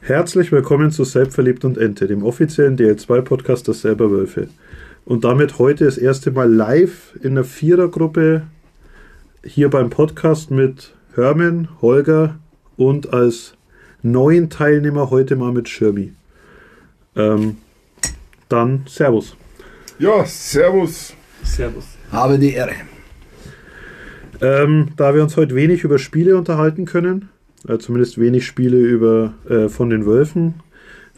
Herzlich willkommen zu Selbstverliebt und Ente, dem offiziellen DL2-Podcast der Selber Wölfe. Und damit heute das erste Mal live in der Vierergruppe hier beim Podcast mit Hermann, Holger und als neuen Teilnehmer heute mal mit Schirmi. Ähm, dann Servus. Ja, Servus. Servus. Habe die Ehre. Ähm, da wir uns heute wenig über Spiele unterhalten können, äh, zumindest wenig Spiele über, äh, von den Wölfen,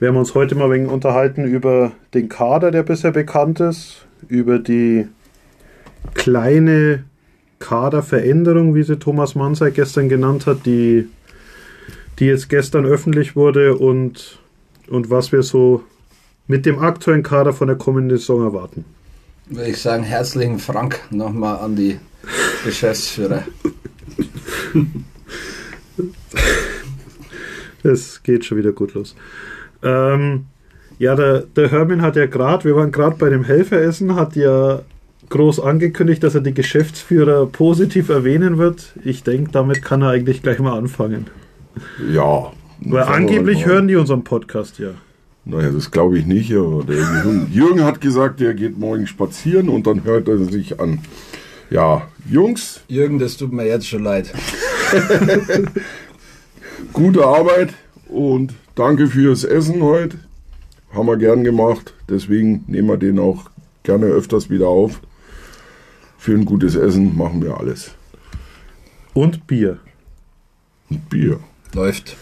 wir uns heute mal wegen unterhalten über den Kader, der bisher bekannt ist, über die kleine Kaderveränderung, wie sie Thomas Mansay gestern genannt hat, die, die jetzt gestern öffentlich wurde und, und was wir so mit dem aktuellen Kader von der kommenden Saison erwarten. Würde ich sagen, herzlichen Frank nochmal an die Geschäftsführer. Es geht schon wieder gut los. Ähm, ja, der, der Hermin hat ja gerade, wir waren gerade bei dem Helferessen, hat ja groß angekündigt, dass er die Geschäftsführer positiv erwähnen wird. Ich denke, damit kann er eigentlich gleich mal anfangen. Ja. Weil angeblich hören die unseren Podcast ja. Naja, das glaube ich nicht, aber Jürgen, Jürgen hat gesagt, er geht morgen spazieren und dann hört er sich an. Ja, Jungs, Jürgen, das tut mir jetzt schon leid. gute Arbeit und danke fürs Essen heute. Haben wir gern gemacht, deswegen nehmen wir den auch gerne öfters wieder auf. Für ein gutes Essen machen wir alles. Und Bier. Und Bier. Läuft.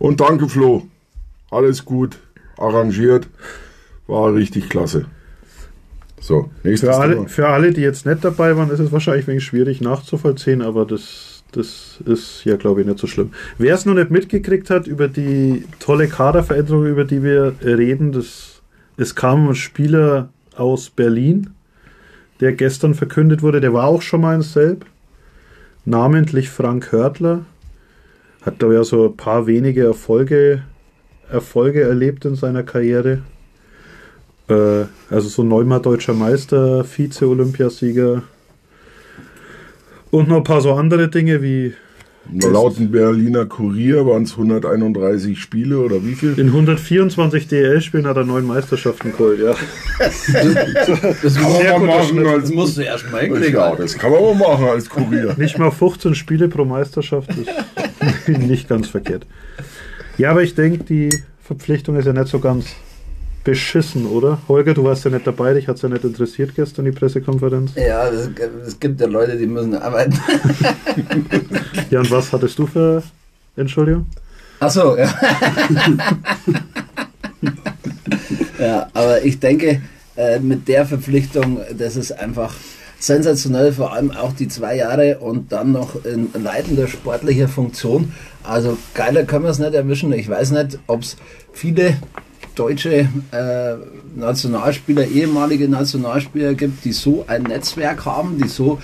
Und danke Flo. Alles gut, arrangiert, war richtig klasse. So, nächstes Für alle, Thema. für alle, die jetzt nicht dabei waren, ist es wahrscheinlich ein wenig schwierig nachzuvollziehen, aber das, das ist ja, glaube ich, nicht so schlimm. Wer es noch nicht mitgekriegt hat über die tolle Kaderveränderung, über die wir reden, das, es kam ein Spieler aus Berlin, der gestern verkündet wurde, der war auch schon mal in Selb, namentlich Frank Hörtler, hat da ja so ein paar wenige Erfolge, Erfolge erlebt in seiner Karriere. Äh, also so neunmal deutscher Meister, Vize-Olympiasieger und noch ein paar so andere Dinge wie Laut dem Berliner Kurier waren es 131 Spiele oder wie viel? in 124 DL-Spielen hat er neun Meisterschaften geholt, ja. Das, Sehr guter Schnitt. das musst du erst mal hinkriegen. Ja, das kann man aber machen als Kurier. Nicht mal 15 Spiele pro Meisterschaft ist nicht ganz verkehrt. Ja, aber ich denke, die Verpflichtung ist ja nicht so ganz beschissen, oder? Holger, du warst ja nicht dabei, dich hat es ja nicht interessiert gestern, die Pressekonferenz. Ja, es, gibt ja Leute, die müssen arbeiten. Ja, und was hattest du für Entschuldigung? Achso, ja. ja, aber ich denke, äh, mit der Verpflichtung, das ist einfach sensationell, vor allem auch die zwei Jahre und dann noch in leitender sportlicher Funktion. Also geiler können wir es nicht erwischen. Ich weiß nicht, ob es viele deutsche äh, Nationalspieler, ehemalige Nationalspieler gibt, die so ein Netzwerk haben, die so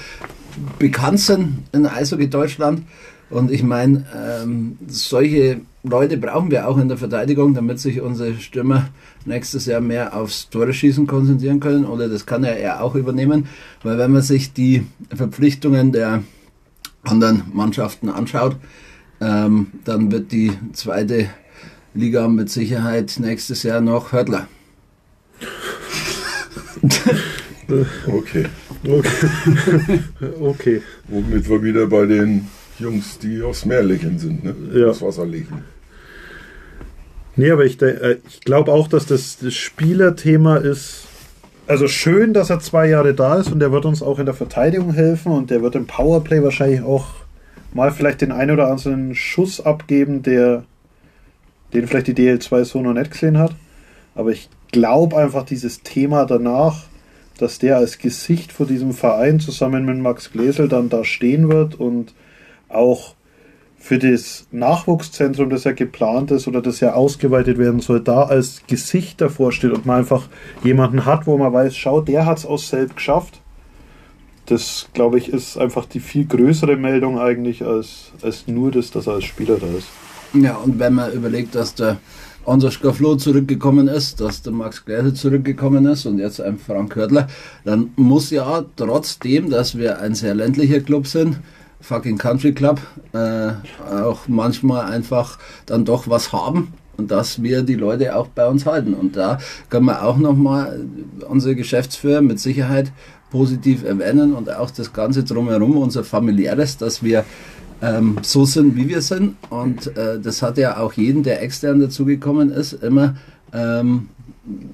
bekannt sind in Eishockey Deutschland. Und ich meine, ähm, solche Leute brauchen wir auch in der Verteidigung, damit sich unsere Stürmer nächstes Jahr mehr aufs Tore schießen konzentrieren können. Oder das kann er ja auch übernehmen. Weil wenn man sich die Verpflichtungen der anderen Mannschaften anschaut, ähm, dann wird die zweite Liga mit Sicherheit nächstes Jahr noch Hörtler. Okay. Okay. okay. Womit wir wieder bei den Jungs, die aufs Meer lächeln sind, ne? Ja. Aufs Wasser lächeln. Nee, aber ich, äh, ich glaube auch, dass das, das Spielerthema ist. Also schön, dass er zwei Jahre da ist und er wird uns auch in der Verteidigung helfen und der wird im Powerplay wahrscheinlich auch mal vielleicht den einen oder anderen Schuss abgeben, der den vielleicht die DL2 so noch nicht gesehen hat. Aber ich glaube einfach dieses Thema danach, dass der als Gesicht vor diesem Verein zusammen mit Max Gläsel dann da stehen wird und auch für das Nachwuchszentrum, das ja geplant ist oder das ja ausgeweitet werden soll, da als Gesicht davor steht und man einfach jemanden hat, wo man weiß, schau, der hat es aus selbst geschafft. Das, glaube ich, ist einfach die viel größere Meldung eigentlich, als, als nur das, dass er als Spieler da ist. Ja, und wenn man überlegt, dass der Ansgar Flo zurückgekommen ist, dass der Max Gleisel zurückgekommen ist und jetzt ein Frank Hörtler, dann muss ja trotzdem, dass wir ein sehr ländlicher Club sind, fucking Country Club, äh, auch manchmal einfach dann doch was haben. und dass wir die Leute auch bei uns halten. Und da können wir auch nochmal unsere Geschäftsführer mit Sicherheit positiv erwähnen und auch das Ganze drumherum, unser familiäres, dass wir ähm, so sind, wie wir sind. Und äh, das hat ja auch jeden, der extern dazugekommen ist, immer, ähm,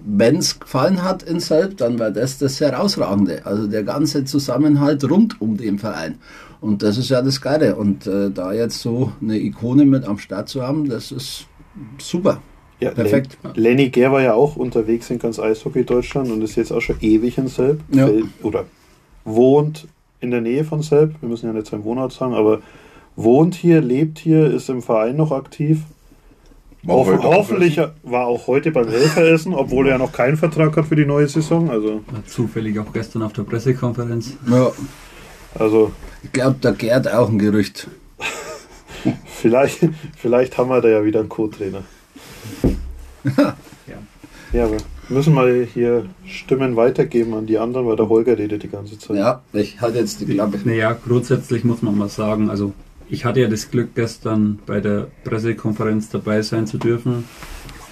wenn es gefallen hat in Selb, dann war das das Herausragende. Also der ganze Zusammenhalt rund um den Verein. Und das ist ja das Geile. Und äh, da jetzt so eine Ikone mit am Start zu haben, das ist super. Ja, Perfekt. Len Lenny Ger war ja auch unterwegs in ganz Eishockey Deutschland und ist jetzt auch schon ewig in Selb. Ja. Oder wohnt in der Nähe von Selb. Wir müssen ja nicht seinen Wohnort sagen, aber wohnt hier, lebt hier, ist im Verein noch aktiv. War Hoff, hoffentlich war auch heute beim Helferessen, obwohl er ja noch keinen Vertrag hat für die neue Saison. Also, War zufällig auch gestern auf der Pressekonferenz. Ja, also ich glaube, da gärt auch ein Gerücht. vielleicht, vielleicht haben wir da ja wieder einen Co-Trainer. Ja, aber wir müssen mal hier Stimmen weitergeben an die anderen, weil der Holger redet die ganze Zeit. Ja, ich halte jetzt die Klappe. Naja, grundsätzlich muss man mal sagen, also ich hatte ja das Glück, gestern bei der Pressekonferenz dabei sein zu dürfen.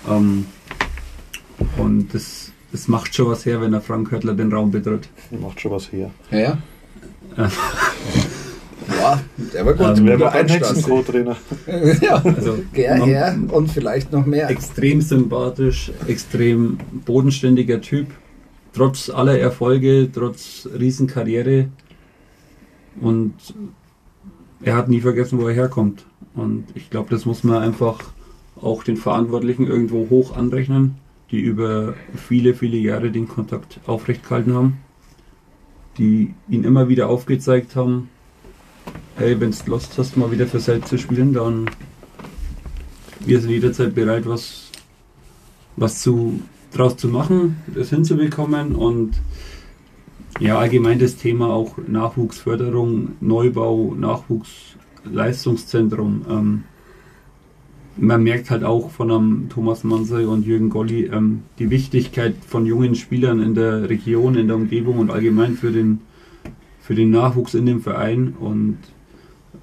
Ähm, und das, das macht schon was her, wenn der Frank Höttler den Raum betritt. Macht schon was her. Ja, ja. ja, der war gut. Ähm, Wer Guter wird beim nächsten Einstand. Co-Trainer? ja, Also gern man- her und vielleicht noch mehr. extrem sympathisch, extrem bodenständiger Typ, trotz aller Erfolge, trotz Riesenkarriere. Und er hat nie vergessen, wo er herkommt. Und ich glaube, das muss man einfach auch den Verantwortlichen irgendwo hoch anrechnen, die über viele, viele Jahre den Kontakt aufrecht gehalten haben, die ihn immer wieder aufgezeigt haben, hey, wenn du Lust hast, mal wieder für Selbst zu spielen, dann wir sind jederzeit bereit, was, was zu, draus zu machen, das hinzubekommen und ja, allgemein das Thema auch Nachwuchsförderung, Neubau, Nachwuchsleistungszentrum. Ähm, man merkt halt auch von einem Thomas Mansey und Jürgen Golli ähm, die Wichtigkeit von jungen Spielern in der Region, in der Umgebung und allgemein für den, für den Nachwuchs in dem Verein und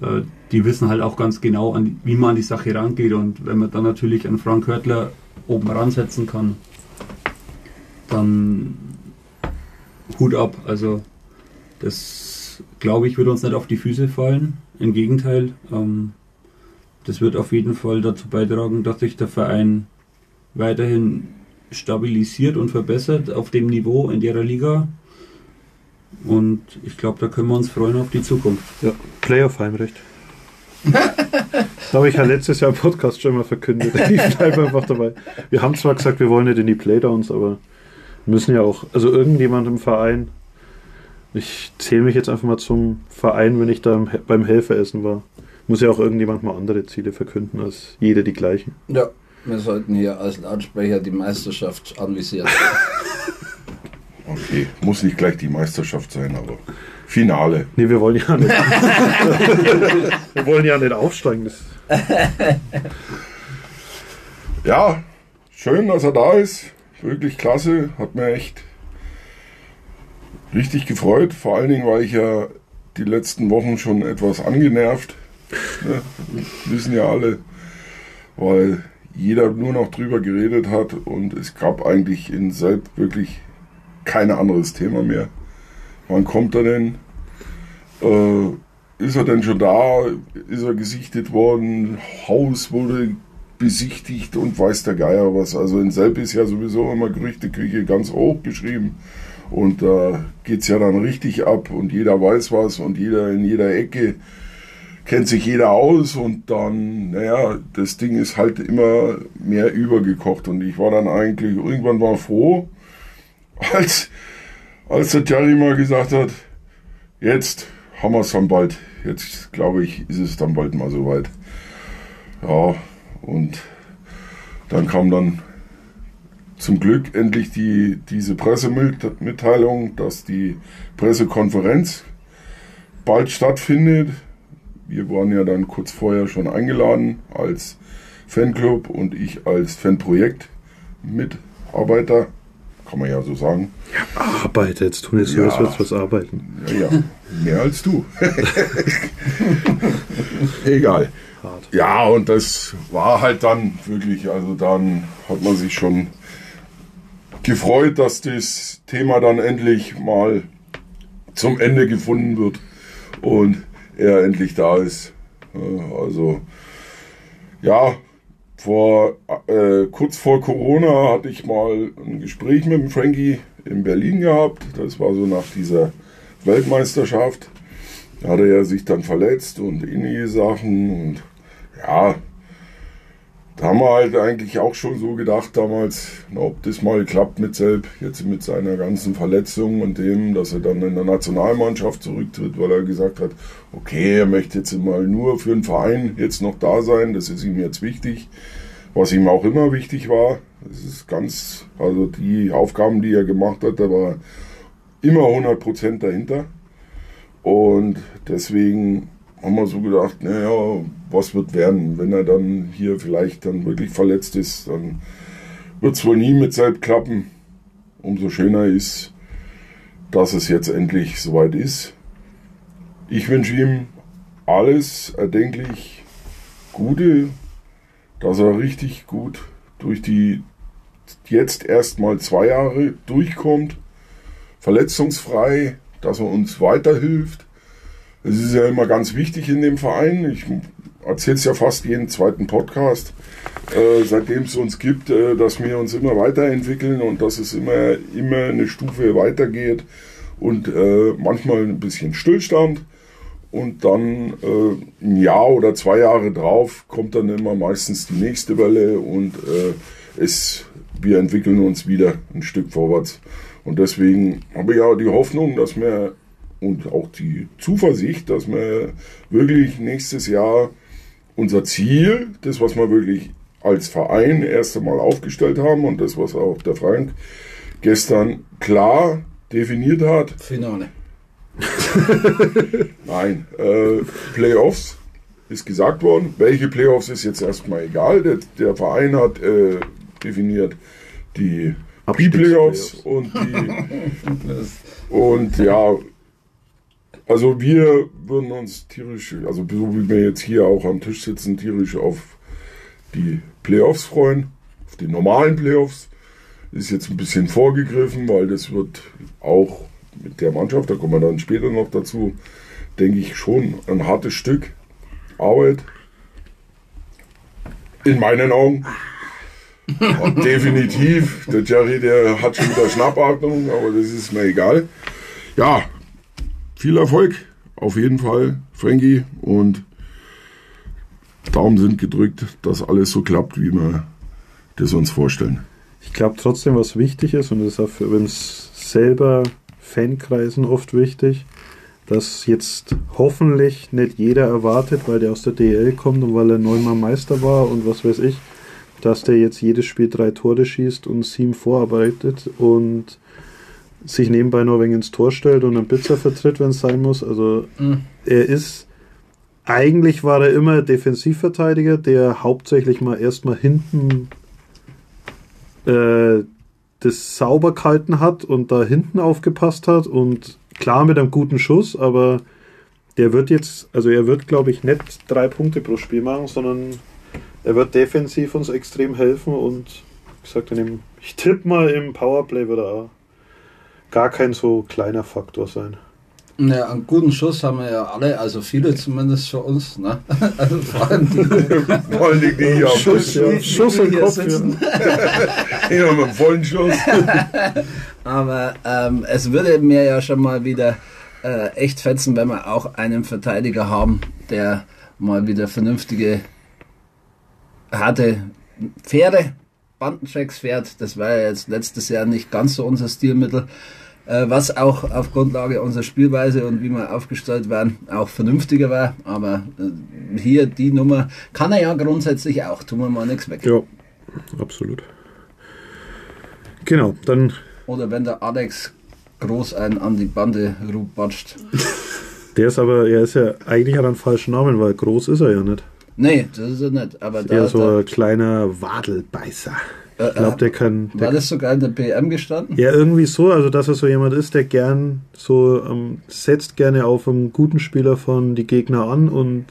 äh, die wissen halt auch ganz genau, an, wie man an die Sache rangeht. Und wenn man dann natürlich einen Frank Hörtler oben ransetzen kann, dann Hut ab. Also das, glaube ich, wird uns nicht auf die Füße fallen. Im Gegenteil, ähm, das wird auf jeden Fall dazu beitragen, dass sich der Verein weiterhin stabilisiert und verbessert auf dem Niveau in der Liga. Und ich glaube, da können wir uns freuen auf die Zukunft. Ja, Playoff-Heimrecht. Das habe ich ja letztes Jahr im Podcast schon mal verkündet. Ich bleibe einfach dabei. Wir haben zwar gesagt, wir wollen nicht in die Playdowns, aber müssen ja auch, also irgendjemand im Verein, ich zähle mich jetzt einfach mal zum Verein, wenn ich da im- beim Helferessen war, muss ja auch irgendjemand mal andere Ziele verkünden als jeder die gleichen. Ja, wir sollten hier als Lautsprecher die Meisterschaft anvisieren. Okay, muss nicht gleich die Meisterschaft sein, aber Finale. Nee, wir wollen ja nicht. wir wollen ja nicht aufsteigen. Das, Ja, schön, dass er da ist. Wirklich klasse. Hat mir echt richtig gefreut. Vor allen Dingen war ich ja die letzten Wochen schon etwas angenervt. Ne? Wissen ja alle. Weil jeder nur noch drüber geredet hat und es gab eigentlich in Selb wirklich kein anderes Thema mehr. Wann kommt er denn? Äh, ist er denn schon da? Ist er gesichtet worden? Haus wurde besichtigt und weiß der Geier was. Also in Selb ist ja sowieso immer Gerüchteküche ganz hoch geschrieben. Und da geht es ja dann richtig ab und jeder weiß was und jeder in jeder Ecke kennt sich jeder aus und dann, naja, das Ding ist halt immer mehr übergekocht und ich war dann eigentlich, irgendwann war froh, als, als der Jerry mal gesagt hat, jetzt haben wir es dann bald, jetzt glaube ich, ist es dann bald mal soweit. Ja, und dann kam dann zum Glück endlich die, diese Pressemitteilung, dass die Pressekonferenz bald stattfindet. Wir waren ja dann kurz vorher schon eingeladen als Fanclub und ich als Fanprojekt-Mitarbeiter. Kann man ja so sagen. Arbeit, jetzt tun jetzt so, als Ja. würdest du was arbeiten. Ja, ja. Mehr als du. Egal. Hart. Ja, und das war halt dann wirklich, also dann hat man sich schon gefreut, dass das Thema dann endlich mal zum Ende gefunden wird und er endlich da ist. Also ja, vor äh, kurz vor Corona hatte ich mal ein Gespräch mit dem Frankie in Berlin gehabt. Das war so nach dieser Weltmeisterschaft. Da hatte er sich dann verletzt und ähnliche Sachen und ja, da haben wir halt eigentlich auch schon so gedacht damals, ob das mal klappt mit Selb, jetzt mit seiner ganzen Verletzung und dem, dass er dann in der Nationalmannschaft zurücktritt, weil er gesagt hat, okay, er möchte jetzt mal nur für den Verein jetzt noch da sein, das ist ihm jetzt wichtig, was ihm auch immer wichtig war. Das ist ganz, also die Aufgaben, die er gemacht hat, da war immer 100% dahinter. Und deswegen haben wir so gedacht, naja, was wird werden, wenn er dann hier vielleicht dann wirklich verletzt ist, dann wird es wohl nie mit Selb klappen. Umso schöner ist, dass es jetzt endlich soweit ist. Ich wünsche ihm alles erdenklich Gute, dass er richtig gut durch die jetzt erstmal zwei Jahre durchkommt, verletzungsfrei, dass er uns weiterhilft. Das ist ja immer ganz wichtig in dem Verein. Ich erzähle es ja fast jeden zweiten Podcast, äh, seitdem es uns gibt, äh, dass wir uns immer weiterentwickeln und dass es immer, immer eine Stufe weitergeht und äh, manchmal ein bisschen Stillstand. Und dann äh, ein Jahr oder zwei Jahre drauf kommt dann immer meistens die nächste Welle und äh, es, wir entwickeln uns wieder ein Stück vorwärts. Und deswegen habe ich ja die Hoffnung, dass wir und auch die Zuversicht, dass wir wirklich nächstes Jahr unser Ziel, das, was wir wirklich als Verein erst einmal aufgestellt haben und das, was auch der Frank gestern klar definiert hat, Finale. Nein, äh, Playoffs ist gesagt worden. Welche Playoffs ist jetzt erstmal egal. Der, der Verein hat äh, definiert die Pre-Playoffs und die. und ja, also wir würden uns tierisch, also so wie wir jetzt hier auch am Tisch sitzen, tierisch auf die Playoffs freuen, auf die normalen Playoffs. Ist jetzt ein bisschen vorgegriffen, weil das wird auch mit der Mannschaft, da kommen wir dann später noch dazu, denke ich schon ein hartes Stück Arbeit. In meinen Augen. Und definitiv. Der Jerry, der hat schon wieder Schnappatmung, aber das ist mir egal. Ja, viel Erfolg. Auf jeden Fall, Frankie. Und Daumen sind gedrückt, dass alles so klappt, wie wir das uns vorstellen. Ich glaube trotzdem, was wichtig ist, und das ist auch für uns selber Fankreisen oft wichtig, dass jetzt hoffentlich nicht jeder erwartet, weil der aus der DL kommt und weil er neunmal Meister war und was weiß ich, dass der jetzt jedes Spiel drei Tore schießt und sieben vorarbeitet und sich nebenbei nur wegen ins Tor stellt und einen Pizza vertritt, wenn es sein muss. Also Mhm. er ist eigentlich war er immer Defensivverteidiger, der hauptsächlich mal erstmal hinten äh, das sauber gehalten hat und da hinten aufgepasst hat und klar mit einem guten Schuss, aber der wird jetzt, also er wird glaube ich nicht drei Punkte pro Spiel machen, sondern er wird defensiv uns extrem helfen und wie gesagt, in dem, ich tippe mal im Powerplay wird er auch gar kein so kleiner Faktor sein. Ja, einen guten Schuss haben wir ja alle, also viele zumindest für uns. Ne? Also vor allem die, Vor Dingen die hier Schuss, ja. die Schuss im Kopf, sitzen. Hier mit vollen Schuss. Aber ähm, es würde mir ja schon mal wieder äh, echt fetzen, wenn wir auch einen Verteidiger haben, der mal wieder vernünftige, harte, faire Bandenchecks fährt. Das war ja jetzt letztes Jahr nicht ganz so unser Stilmittel. Äh, was auch auf Grundlage unserer Spielweise und wie wir aufgestellt waren, auch vernünftiger war. Aber äh, hier die Nummer kann er ja grundsätzlich auch. Tun wir mal nichts weg. Ja, absolut. Genau, dann Oder wenn der Alex groß einen an die Bande rubatscht. der ist aber, er ist ja eigentlich hat er einen falschen Namen, weil groß ist er ja nicht. Nee, das ist er nicht. Aber da, Eher so da ein kleiner Wadelbeißer. Äh, Ich glaube, der kann. Der war das sogar in der PM gestanden? Ja, irgendwie so, also dass er so jemand ist, der gern so ähm, setzt gerne auf einen guten Spieler von die Gegner an und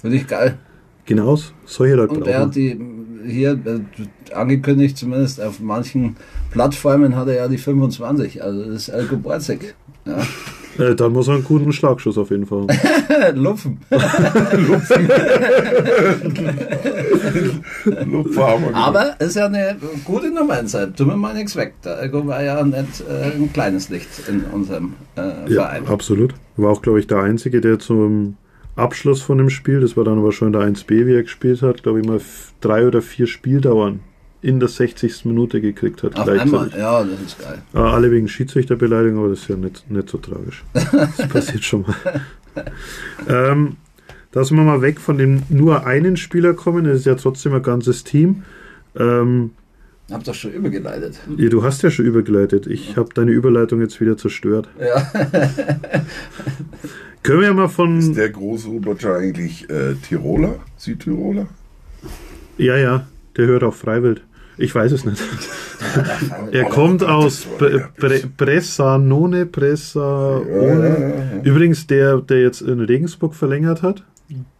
Finde ich geil. genau solche Leute Und er hat die hier äh, angekündigt, zumindest auf manchen Plattformen hat er ja die 25. Also das ist Elko Borzek. Ja. Äh, dann muss er einen guten Schlagschuss auf jeden Fall haben. Lupfen. Wir gemacht. Aber ist ja eine gute Nummer in Zeit. Tun wir mal nichts weg. Elko war ja nicht äh, ein kleines Licht in unserem äh, Ja, Verein. absolut. War auch, glaube ich, der Einzige, der zum Abschluss von dem Spiel, das war dann aber schon der 1B, wie er gespielt hat, glaube ich mal drei oder vier Spieldauern in der 60. Minute gekriegt hat. Auf gleichzeitig. einmal, ja, das ist geil. Äh, alle wegen Schiedsrichterbeleidigung, aber das ist ja nicht, nicht so tragisch. Das passiert schon mal. ähm, dass wir mal weg von dem nur einen Spieler kommen, das ist ja trotzdem ein ganzes Team. Ähm, Hab doch schon übergeleitet. ja, du hast ja schon übergeleitet. Ich habe deine Überleitung jetzt wieder zerstört. Ja. Können wir ja mal Ist von. der Großrubatscher eigentlich äh, Tiroler? Südtiroler? Ja, ja, der hört auf Freiwild. Ich weiß es nicht. Er kommt aus Bre Bre Bressanone, Bressaone. Übrigens, der, der jetzt in Regensburg verlängert hat,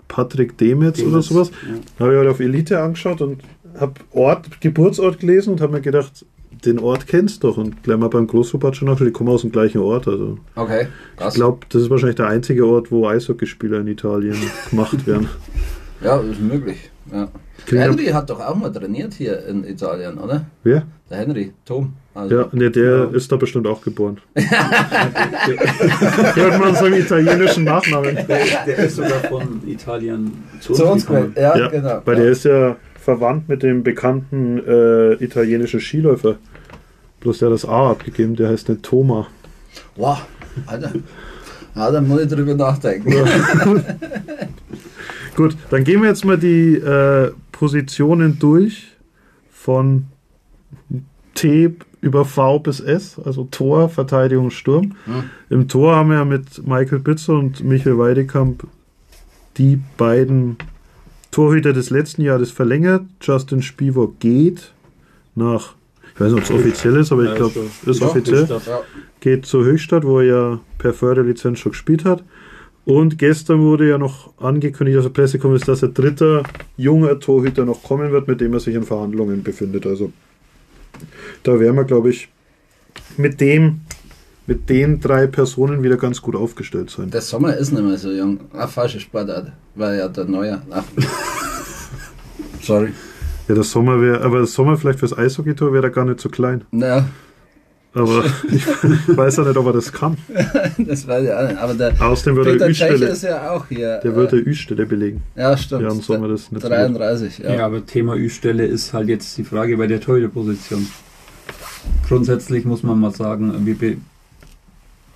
Patrick Demetz oder sowas, ja. habe ich heute auf Elite angeschaut und habe Ort, Geburtsort gelesen und habe mir gedacht, den Ort kennst du doch. Und gleich mal beim Großrubat schon nachgeschaut, die kommen aus dem gleichen Ort. Also Okay, ich krass. glaube, das ist wahrscheinlich der einzige Ort, wo Eishockeyspieler in Italien gemacht werden. Ja, das ist möglich. Ja. Henry hat doch auch mal trainiert hier in Italien, oder? Wer? Der Henry, Tom. Also, Ja, ne, der Ja. ist da bestimmt auch geboren. Hört man so im italienischen Nachnamen. Der, der ist sogar von Italien zu uns, Zu uns gekommen. gekommen. Ja, Ja, genau. Weil ja. der ist ja verwandt mit dem bekannten äh, italienischen Skiläufer. Bloß der hat das A abgegeben, der heißt nicht Thoma. Wow, Alter. Ja, da muss ich drüber nachdenken. Gut, dann gehen wir jetzt mal die äh, Positionen durch von T über V bis S, also Tor, Verteidigung, Sturm. Hm. Im Tor haben wir ja mit Michael Bitzer und Michael Weidekamp die beiden Torhüter des letzten Jahres verlängert. Justin Spivak geht nach, ich weiß nicht, ob es offiziell ist, aber ich glaube, schon. ist offiziell geht zur Höchstadt, wo er ja per Förderlizenz schon gespielt hat. Und gestern wurde ja noch angekündigt aus der Pressekonferenz, dass ein dritter junger Torhüter noch kommen wird, mit dem er sich in Verhandlungen befindet. Also da wären wir, glaube ich, mit dem, mit den drei Personen wieder ganz gut aufgestellt sein. Der Sommer ist nicht mehr so jung. Ah, falsche Sportart. War ja der neue. Ach. Sorry. Ja, der Sommer wäre, aber der Sommer vielleicht fürs Eishockeytor wäre er gar nicht so klein. Naja, Aber ich weiß ja nicht, ob er das kann. das weiß ich auch nicht. Aber der Außerdem würde Peter er ist ja auch hier. der würde Ü-Stelle belegen. Ja, stimmt. Ja, im Sommer das nicht so gut. 33, ja. Ja. aber Thema Ü-Stelle ist halt jetzt die Frage bei der Torhüterposition. Grundsätzlich muss man mal sagen, wir,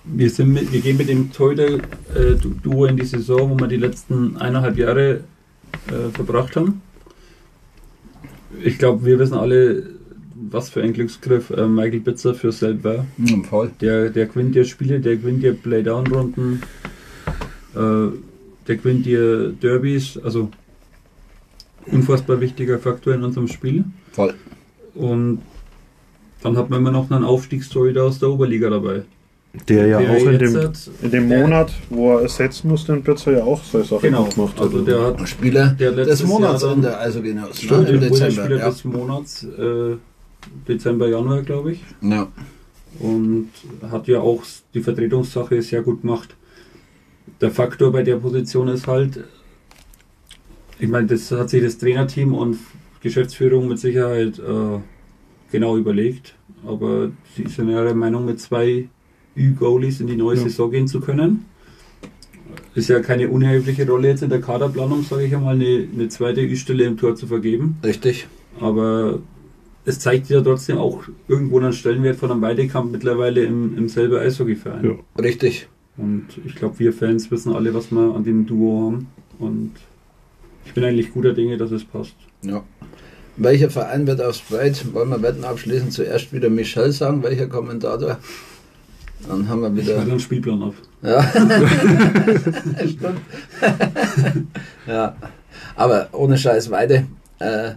wir, sind mit, wir gehen mit dem Torhüter-Duo in die Saison, wo wir die letzten eineinhalb Jahre äh, verbracht haben. Ich glaube, wir wissen alle, was für ein Glücksgriff äh, Michael Bitzer für Selb war. Hm, voll. Der, der gewinnt dir Spiele, der gewinnt dir Playdown-Runden, äh, der gewinnt dir Derbys, also unfassbar wichtiger Faktor in unserem Spiel. Voll. Und dann hat man immer noch einen Aufstiegstorhüter aus der Oberliga dabei. Der ja Der auch in dem, hat- in dem Monat, wo er ersetzen musste, in Blitzer ja auch so Sachen Genau, gemacht hat. also der hat Spieler Der des letztes Monats Jahr in dann- der Eishockey-Genossen. Stimmt? Im der Dezember. Spieler Ja. des Monats, äh, Dezember, Januar, glaube ich. ja. und hat ja auch die Vertretungssache sehr gut gemacht. Der Faktor bei der Position ist halt, ich meine, das hat sich das Trainerteam und Geschäftsführung mit Sicherheit äh, genau überlegt, aber sie sind ja der Meinung, mit zwei Ü-Goalies in die neue Ja. Saison gehen zu können. Ist ja keine unerhebliche Rolle jetzt in der Kaderplanung, sage ich einmal, eine, eine zweite Ü-Stelle im Tor zu vergeben. Richtig. Aber es zeigt ja trotzdem auch irgendwo einen Stellenwert von einem Weidekamp mittlerweile im, im selben Eishockeyverein. Ja. Richtig. Und ich glaube, wir Fans wissen alle, was wir an dem Duo haben. Und ich bin eigentlich guter Dinge, dass es passt. Ja. Welcher Verein wird aufs Breit? Wollen wir Wetten abschließen? Zuerst wieder Michel sagen, welcher Kommentator? Dann haben wir Ich wieder. einen Spielplan auf. Ja. Stimmt. ja. Aber ohne Scheiß Weide. Äh,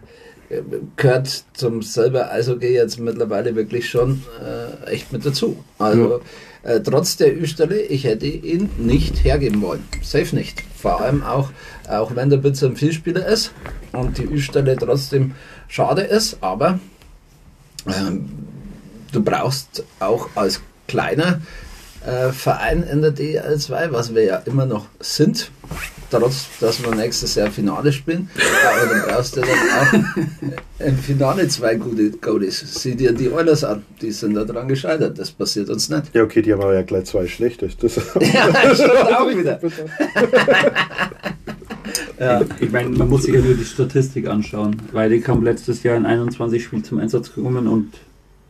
gehört zum selber Eishockey jetzt mittlerweile wirklich schon äh, echt mit dazu. Also äh, trotz der Ü-Stelle, ich hätte ihn nicht hergeben wollen. Safe nicht. Vor allem auch, auch wenn der Blitzer ein Vielspieler ist und die Ü-Stelle trotzdem schade ist, aber ähm, du brauchst auch als kleiner äh, Verein in der DL2, was wir ja immer noch sind, trotz dass wir nächstes Jahr Finale spielen. Aber dann brauchst du dann auch im Finale zwei gute Goalies. Sieh dir die Oilers an, die sind da dran gescheitert. Das passiert uns nicht. Ja, okay, die haben aber ja gleich zwei schlechte. Das Ja, das stimmt auch wieder. Ja. Ich meine, man muss sich ja nur die Statistik anschauen, weil die kam letztes Jahr in 21 Spielen zum Einsatz gekommen und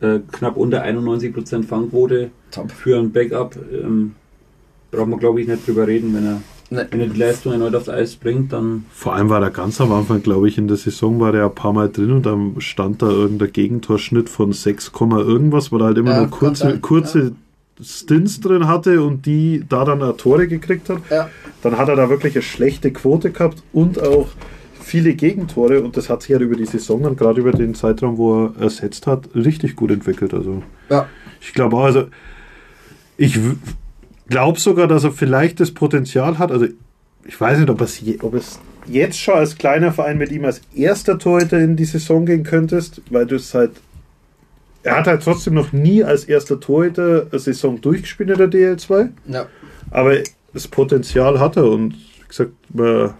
äh, knapp unter 91% Fangquote Top. für ein Backup. Ähm, braucht man, glaube ich, nicht drüber reden. Wenn er, Nee. wenn er die Leistung erneut aufs Eis bringt, dann Vor allem war er ganz am Anfang, glaube ich, in der Saison war der ein paar Mal drin und dann stand da irgendein Gegentorschnitt von 6, Komma irgendwas, weil er halt immer Ja, nur kurze, sein, kurze Stints drin hatte und die da dann Tore gekriegt hat. Ja. Dann hat er da wirklich eine schlechte Quote gehabt und auch viele Gegentore und das hat sich halt über die Saison dann gerade über den Zeitraum, wo er ersetzt hat, richtig gut entwickelt. Also Ja. ich glaube auch, also ich glaube sogar, dass er vielleicht das Potenzial hat. Also ich weiß nicht, ob es, je, ob es jetzt schon als kleiner Verein mit ihm als erster Torhüter in die Saison gehen könntest, weil du es halt. Er hat halt trotzdem noch nie als erster Torhüter eine Saison durchgespielt in der DL2, Ja. aber das Potenzial hat er und wie gesagt, man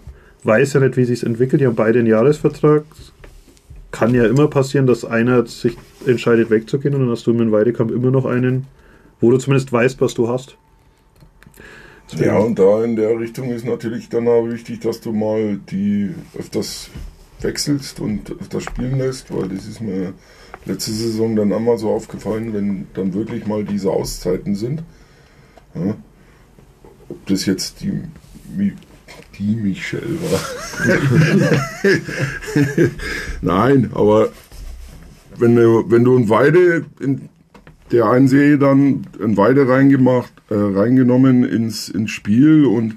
weiß ja nicht, wie sich es entwickelt. Die haben beide einen Jahresvertrag. Kann ja immer passieren, dass einer sich entscheidet wegzugehen und dann hast du im Weidekamp immer noch einen, wo du zumindest weißt, was du hast. Ja, und da in der Richtung ist natürlich dann auch wichtig, dass du mal die öfters wechselst und öfters spielen lässt, weil das ist mir letzte Saison dann einmal so aufgefallen, wenn dann wirklich mal diese Auszeiten sind. Ja. Ob das jetzt die, die Michelle war. Nein, aber wenn du, wenn du ein Weide in der einen Serie dann ein Weide reingemacht, äh, reingenommen ins, ins Spiel und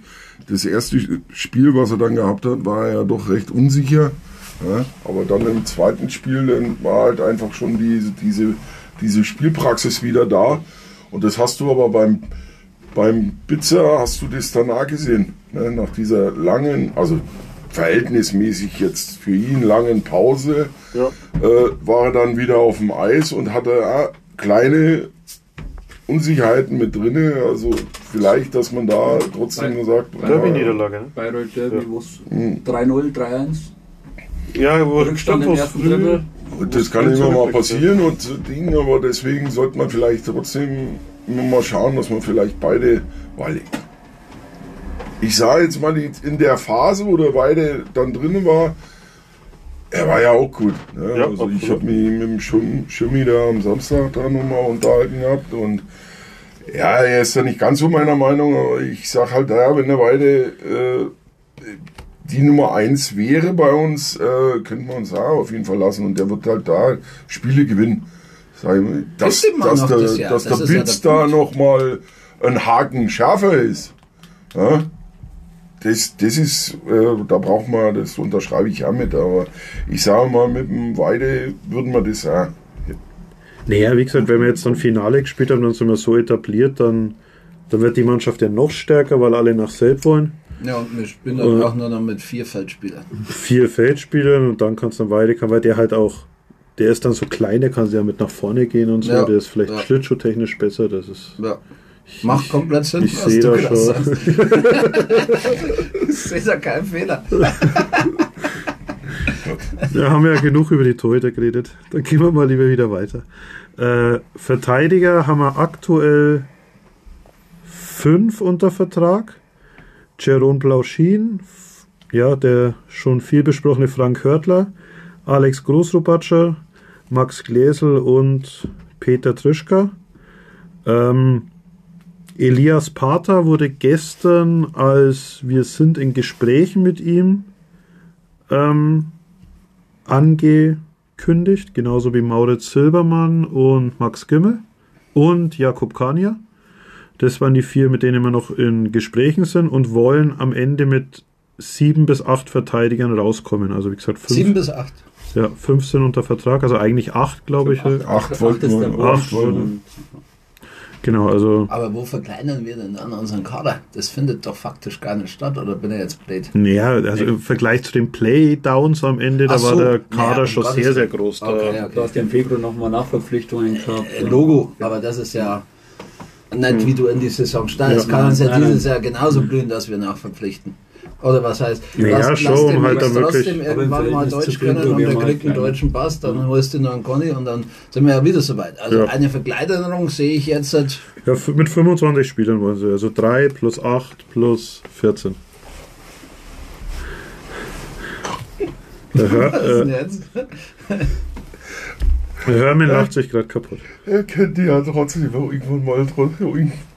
das erste Spiel, was er dann gehabt hat, war ja doch recht unsicher. Ja? Aber dann im zweiten Spiel dann war halt einfach schon diese, diese, diese Spielpraxis wieder da. Und das hast du aber beim, beim Pizza hast du das danach gesehen. Ne? Nach dieser langen, also verhältnismäßig jetzt für ihn langen Pause, Ja. äh, war er dann wieder auf dem Eis und hatte kleine Unsicherheiten mit drinne. Also vielleicht, dass man da trotzdem nur sagt, Derby-Niederlage, ne? Bayreuth Derby, wo es Mhm. 3-0, 3-1, Ja, wo Rückstand im wo ersten früh- Drittel. Das kann immer mal passieren und so Ding, aber deswegen sollte man vielleicht trotzdem mal schauen, dass man vielleicht beide, weil ich sage jetzt mal in der Phase, wo der beide dann drin war, er war ja auch gut. Ne? Ja, also ich absolut. habe mich mit dem Schim- Schimmi da am Samstag da nochmal unterhalten gehabt und ja, er ist ja nicht ganz so meiner Meinung, aber ich sag halt, ja, wenn der beide äh, die Nummer 1 wäre bei uns, äh, könnten wir uns da auf jeden Fall lassen und der wird halt da Spiele gewinnen. Sag ich mal, dass, Ist immer dass noch der, das dass Das der ist ja Blitz der da nochmal ein Haken schärfer ist. Ja? Das, das ist, äh, da braucht man, das unterschreibe ich auch mit, aber ich sage mal, mit dem Weide würden wir das auch. Naja, wie gesagt, wenn wir jetzt dann Finale gespielt haben, dann sind wir so etabliert, dann, dann wird die Mannschaft ja noch stärker, weil alle nach Selb wollen. Ja, und wir spielen dann auch nur noch mit vier Feldspielern. Vier Feldspielern und dann kannst du dann Weidekamp, weil der halt auch, der ist dann so klein, der kann ja mit nach vorne gehen und so, Ja, der ist vielleicht ja. schlittschuhtechnisch besser, das ist. Ja. Macht komplett Sinn, Ich was sehe du da schon. sagst. Ich sehe da keinen Fehler. Ja, haben wir ja genug über die Torhüter geredet. Dann gehen wir mal lieber wieder weiter. Äh, Verteidiger haben wir aktuell fünf unter Vertrag. Jeroen Blauschin, ja, der schon viel besprochene Frank Hörtler, Alex Großrubatscher, Max Gläsel und Peter Trischka. Ähm, Elias Pater wurde gestern, als wir sind in Gesprächen mit ihm, ähm, angekündigt, genauso wie Mauritz Silbermann und Max Gimmel und Jakob Kania. Das waren die vier, mit denen wir noch in Gesprächen sind und wollen am Ende mit sieben bis acht Verteidigern rauskommen. Also wie gesagt, fünf, Sieben bis acht. Ja, fünf sind unter Vertrag, also eigentlich acht, glaube ich. Acht, Acht acht wollten wir- acht wollten Genau, also. Aber wo verkleinern wir denn dann unseren Kader? Das findet doch faktisch gar nicht statt, oder bin ich jetzt blöd? Naja, also im Vergleich zu den Playdowns am Ende, da Ach war so. der Kader Naja, schon sehr, sehr groß. Da. Okay, Du okay. hast ja im Februar nochmal Nachverpflichtungen gehabt. Äh, Logo, aber das ist ja nicht, wie du in die Saison startest. Ja. Kann uns ja Nein, nein. dieses Jahr genauso blühen, dass wir nachverpflichten. Oder was heißt, Ja, schon, den halt dann wirklich- trotzdem irgendwann mal Deutsch können und der kriegt einen deutschen Pass, dann holst du noch einen Conny und dann sind wir ja wieder soweit. Also Ja. eine Verkleinerung sehe ich jetzt halt Ja, mit 25 Spielern wollen sie. Also 3 plus 8 plus 14. Der, Hör, Was denn äh, jetzt? der Hörmann lacht sich gerade kaputt. Er könnte ja trotzdem irgendwann mal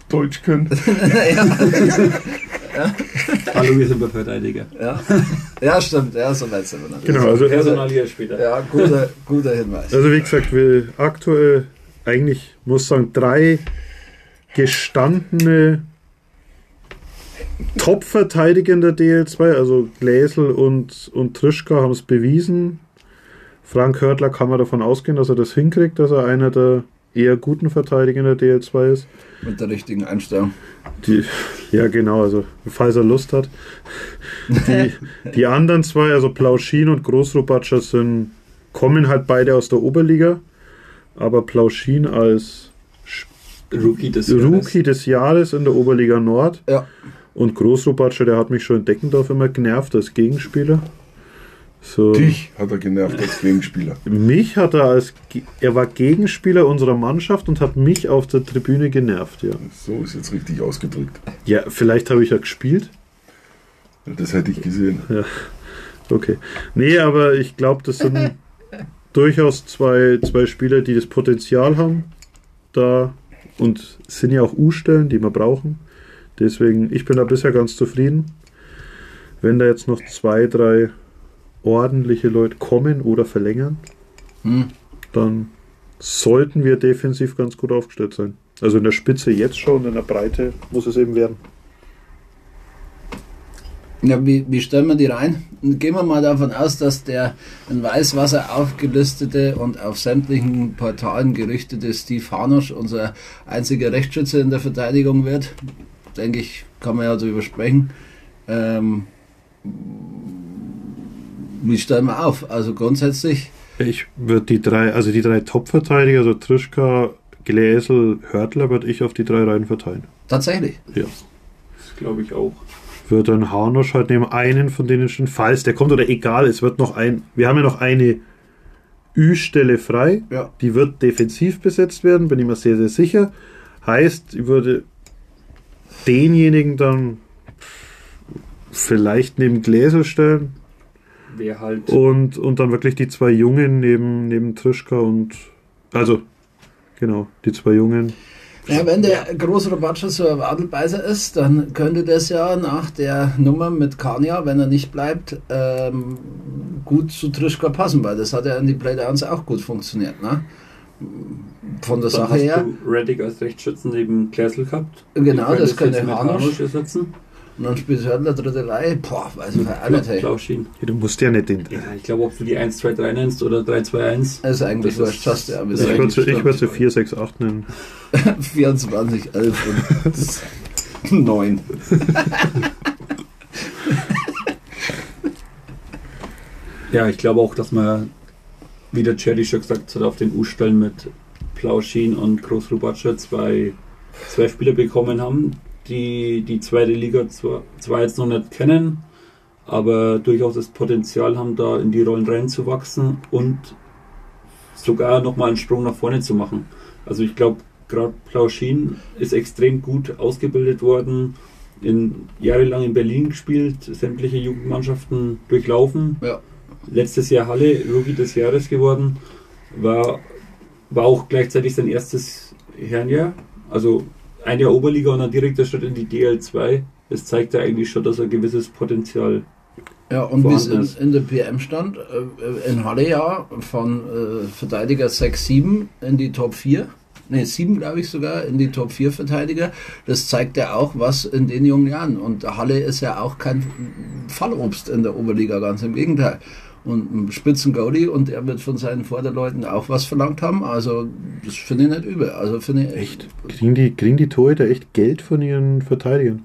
Deutsch können. Hallo, wir sind bei Verteidiger. ja. ja, stimmt, ja, so weit sind wir noch. Genau, also, Personal hier später. Ja, guter, guter Hinweis. also wie gesagt, wir aktuell eigentlich, muss sagen, drei gestandene Top-Verteidiger in der DL2, also Gläsel und, und Trischka haben es bewiesen. Frank Hörtler kann man davon ausgehen, dass er das hinkriegt, dass er einer der eher guten Verteidiger in der DL2 ist. Mit der richtigen Einstellung. Die, ja, genau, also falls er Lust hat. Die, die anderen zwei, also Plauschin und Großrubatscher, sind, kommen halt beide aus der Oberliga, aber Plauschin als Rookie des Jahres. Rookie des Jahres in der Oberliga Nord Ja. und Großrubatscher, der hat mich schon in Deckendorf immer genervt als Gegenspieler. So, Dich hat er genervt als Gegenspieler. mich hat er als, er war Gegenspieler unserer Mannschaft und hat mich auf der Tribüne genervt, ja. So ist jetzt richtig ausgedrückt. Ja, vielleicht habe ich ja gespielt. Das hätte ich gesehen. Okay. Nee, aber ich glaube, das sind durchaus zwei, zwei Spieler, die das Potenzial haben. Da und sind ja auch U-Stellen, die wir brauchen. Deswegen, ich bin da bisher ganz zufrieden. Wenn da jetzt noch zwei, drei ordentliche Leute kommen oder verlängern, Hm. dann sollten wir defensiv ganz gut aufgestellt sein. Also in der Spitze jetzt schon, in der Breite muss es eben werden. Ja, wie, wie stellen wir die rein? Gehen wir mal davon aus, dass der in Weißwasser aufgelistete und auf sämtlichen Portalen gerüchtete Steve Hanusch unser einziger Rechtsschütze in der Verteidigung wird. Denke ich, kann man ja darüber sprechen. Ähm, wie stellen wir auf? Also grundsätzlich, Ich würde die drei, also die drei Top-Verteidiger, also Trischka, Gläsel, Hörtler, würde ich auf die drei Reihen verteilen. tatsächlich. Ja. Das glaube ich auch. Wird dann Hanusch halt nehmen, einen von denen schon, falls der kommt oder egal, es wird noch ein, wir haben ja noch eine Ü-Stelle frei, Ja. die wird defensiv besetzt werden, bin ich mir sehr, sehr sicher. Heißt, ich würde denjenigen dann vielleicht neben Gläsel stellen Wer halt. und, und dann wirklich die zwei Jungen neben, neben Trischka und, also, genau, die zwei Jungen. Ja, wenn der große Robatscher so ein Adelbeißer ist, dann könnte das ja nach der Nummer mit Kania, wenn er nicht bleibt, ähm, gut zu Trischka passen, weil das hat ja in die Playdowns auch gut funktioniert. Ne? Von der Dann Sache hast her. du Reddick als Rechtsschützen neben Gläsel gehabt. Genau, das könnte. Hanusch ersetzen. Und dann spielt Hörtler dritte Reihe. Boah, weiß ich auch nicht. Hey. Plauschin. Ja, du musst ja nicht den. Ja, ich glaube, ob du die 1-2-3 nennst oder 3-2-1. Das ist eigentlich Das wurscht, ist- hast du ja Ich würde sie, ich recht. würd sie 4, 6, 8 nennen. 24, 11 und 9. Ja, ich glaube auch, dass man, wie der Cherry schon gesagt hat, auf den U-Stellen mit Plauschin und Großrubatscher zwei, zwei Spieler bekommen haben, die die zweite Liga zwar, zwar jetzt noch nicht kennen, aber durchaus das Potenzial haben, da in die Rollen reinzuwachsen und sogar nochmal einen Sprung nach vorne zu machen. Also ich glaube, gerade Plauschin ist extrem gut ausgebildet worden, in, jahrelang in Berlin gespielt, sämtliche Jugendmannschaften durchlaufen. Ja. Letztes Jahr Halle Rookie des Jahres geworden, war, war auch gleichzeitig sein erstes Herrenjahr. Also ein Jahr Oberliga und dann direkter Schritt in die DL2. Das zeigt ja eigentlich schon, dass er ein gewisses Potenzial Ja, und wie es in, in der PM stand, äh, in Halle ja von äh, Verteidiger 6-7 in die Top 4. Ne, 7 glaube ich sogar, in die Top 4 Verteidiger. Das zeigt ja auch was in den jungen Jahren. Und Halle ist ja auch kein Fallobst in der Oberliga, ganz im Gegenteil. Und einen spitzen Goalie und er wird von seinen Vorderleuten auch was verlangt haben. Also das finde ich nicht übel. Also finde ich Echt? Kriegen die, kriegen die Torhüter echt Geld von ihren Verteidigern?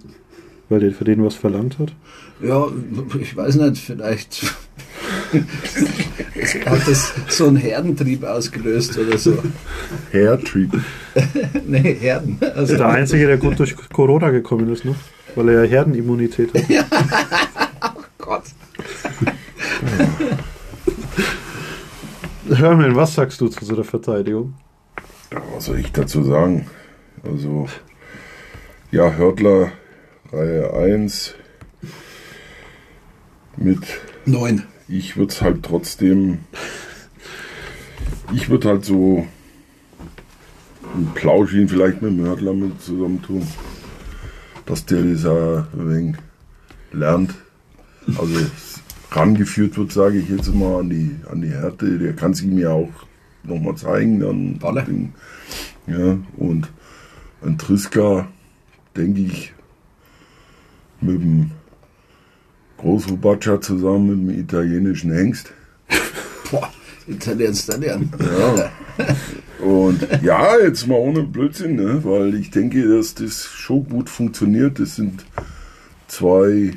Weil der für den was verlangt hat? Ja, ich weiß nicht, vielleicht hat das so einen Herdentrieb ausgelöst oder so. Hairtrick. nee, Herden. Also, der Einzige, der gut durch Corona gekommen ist, ne? Weil er ja Herdenimmunität hat. Gott. Hermann, was sagst du zu so der Verteidigung? Ja, was soll ich dazu sagen? Also, ja, Hörtler, Reihe 1 mit, Neun. ich würde es halt trotzdem, ich würde halt so einen Plausch ihn vielleicht mit dem Hörtler mit zusammentun, dass der ein wenig lernt. Also, rangeführt wird, sage ich jetzt mal, an die, an die Härte. Der kann ihm ja auch nochmal zeigen. Dann Balle. ja, und ein Triska, denke ich, mit dem Großrubaccia zusammen mit dem italienischen Hengst. Boah, Italiens, Italien. Ja. Und ja, jetzt mal ohne Blödsinn, ne? weil ich denke, dass das schon gut funktioniert. Das sind zwei,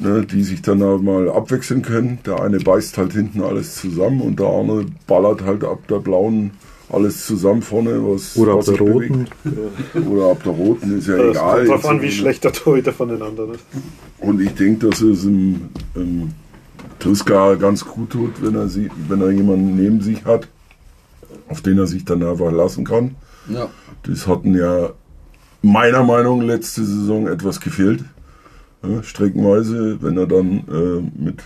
ne, die sich dann halt mal abwechseln können. Der eine beißt halt hinten alles zusammen und der andere ballert halt ab der blauen alles zusammen vorne, was Oder ab was der sich bewegt. roten. Oder ab der roten, ist ja Das egal. kommt drauf an, wie schlecht der Torhüter von den anderen ist. Und ich denke, dass es im, im Triska ganz gut tut, wenn er, sie, wenn er jemanden neben sich hat, auf den er sich dann einfach lassen kann. Ja. Das hatten ja meiner Meinung nach letzte Saison etwas gefehlt. Ja, streckenweise, wenn er dann äh, mit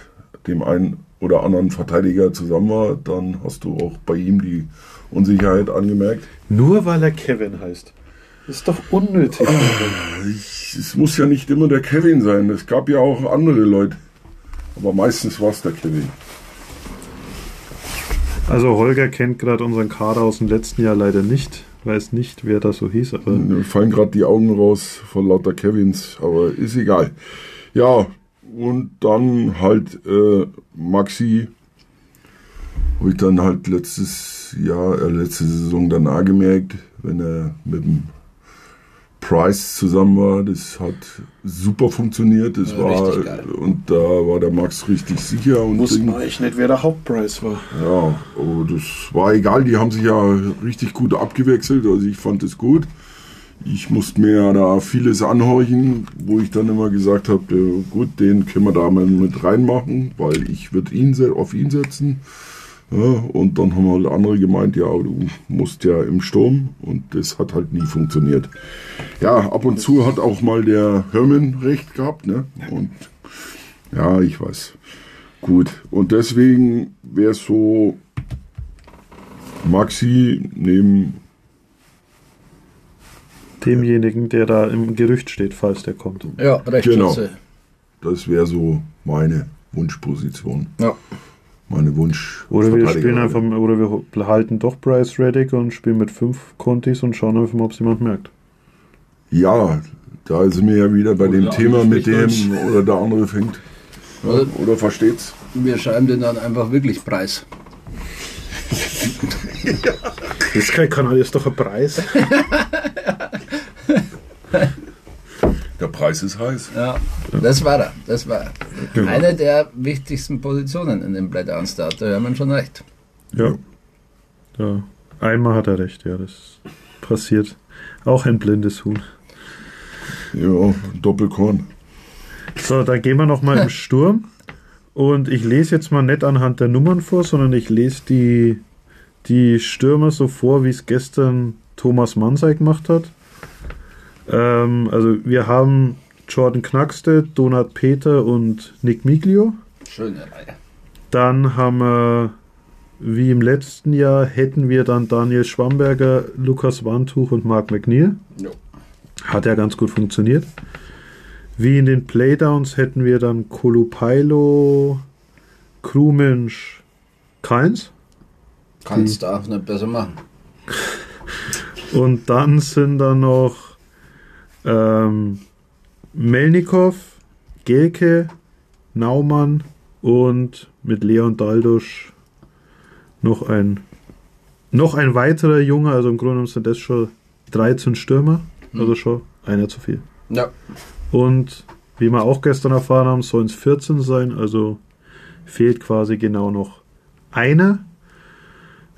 dem einen oder anderen Verteidiger zusammen war, dann hast du auch bei ihm die Unsicherheit angemerkt. Nur weil er Kevin heißt. Ist doch unnötig. Es muss ja nicht immer der Kevin sein. Es gab ja auch andere Leute. Aber meistens war es der Kevin. Also Holger kennt gerade unseren Kader aus dem letzten Jahr leider nicht. Weiß nicht, wer da so hieß, aber Mir fallen gerade die Augen raus von lauter Kevins, aber ist egal. Ja, und dann halt äh, Maxi, wo ich dann halt letztes Jahr, äh, letzte Saison danach gemerkt, wenn er mit dem Price zusammen war, das hat super funktioniert. Das Ja, war und da war der Max richtig sicher und Ding. ich nicht, wer der Hauptpreis war. Ja, oh, das war egal, die haben sich ja richtig gut abgewechselt, also ich fand es gut. Ich musste mir ja da vieles anhorchen, wo ich dann immer gesagt habe, gut, den können wir da mal mit reinmachen, weil ich würde ihn auf ihn setzen. Ja, und dann haben halt andere gemeint, ja, du musst ja im Sturm und das hat halt nie funktioniert. Ja, ab und zu hat auch mal der Hermann recht gehabt, ne? Und ja, ich weiß. Gut, und deswegen wäre es so Maxi neben, Demjenigen, der da im Gerücht steht, falls der kommt. Ja, recht Genau. Das wäre so meine Wunschposition. Ja. Meine Wunsch. Oder wir spielen einfach, oder wir behalten doch Bryce Reddick und spielen mit fünf Contis und schauen einfach mal, ob es jemand merkt. Ja, da sind wir ja wieder bei Oder dem Thema mit dem, oder der andere fängt. Ja, Oder- oder versteht's? Wir schreiben den dann einfach wirklich Preis. Das ist kein Kanal, das ist doch ein Preis. Der Preis ist heiß. Ja, das war er. Das war er. Genau. eine der wichtigsten Positionen in dem Down Start. Da haben wir schon recht. Ja. ja. Einmal hat er recht, ja, das passiert. Auch ein blindes Huhn. Ja, Doppelkorn. So, dann gehen wir nochmal im Sturm. Und ich lese jetzt mal nicht anhand der Nummern vor, sondern ich lese die, die Stürmer so vor, wie es gestern Thomas Mansei gemacht hat. Ähm, also wir haben Jordan Knackstedt, Donat Peter und Nick Miglio. Schöne Reihe. Dann haben wir, wie im letzten Jahr, hätten wir dann Daniel Schwamberger, Lukas Wandtuch und Mark McNeil. Jo. Hat ja ganz gut funktioniert. Wie in den Playdowns hätten wir dann Kolupailo, Krumensch, Keins. Du auch nicht besser machen. Und dann sind da noch ähm, Melnikov, Gelke, Naumann Und mit Leon Daldusch noch ein, noch ein weiterer Junge, also im Grunde genommen sind das schon 13 Stürmer, also schon einer zu viel. Ja. Und wie wir auch gestern erfahren haben, sollen es 14 sein, also fehlt quasi genau noch einer.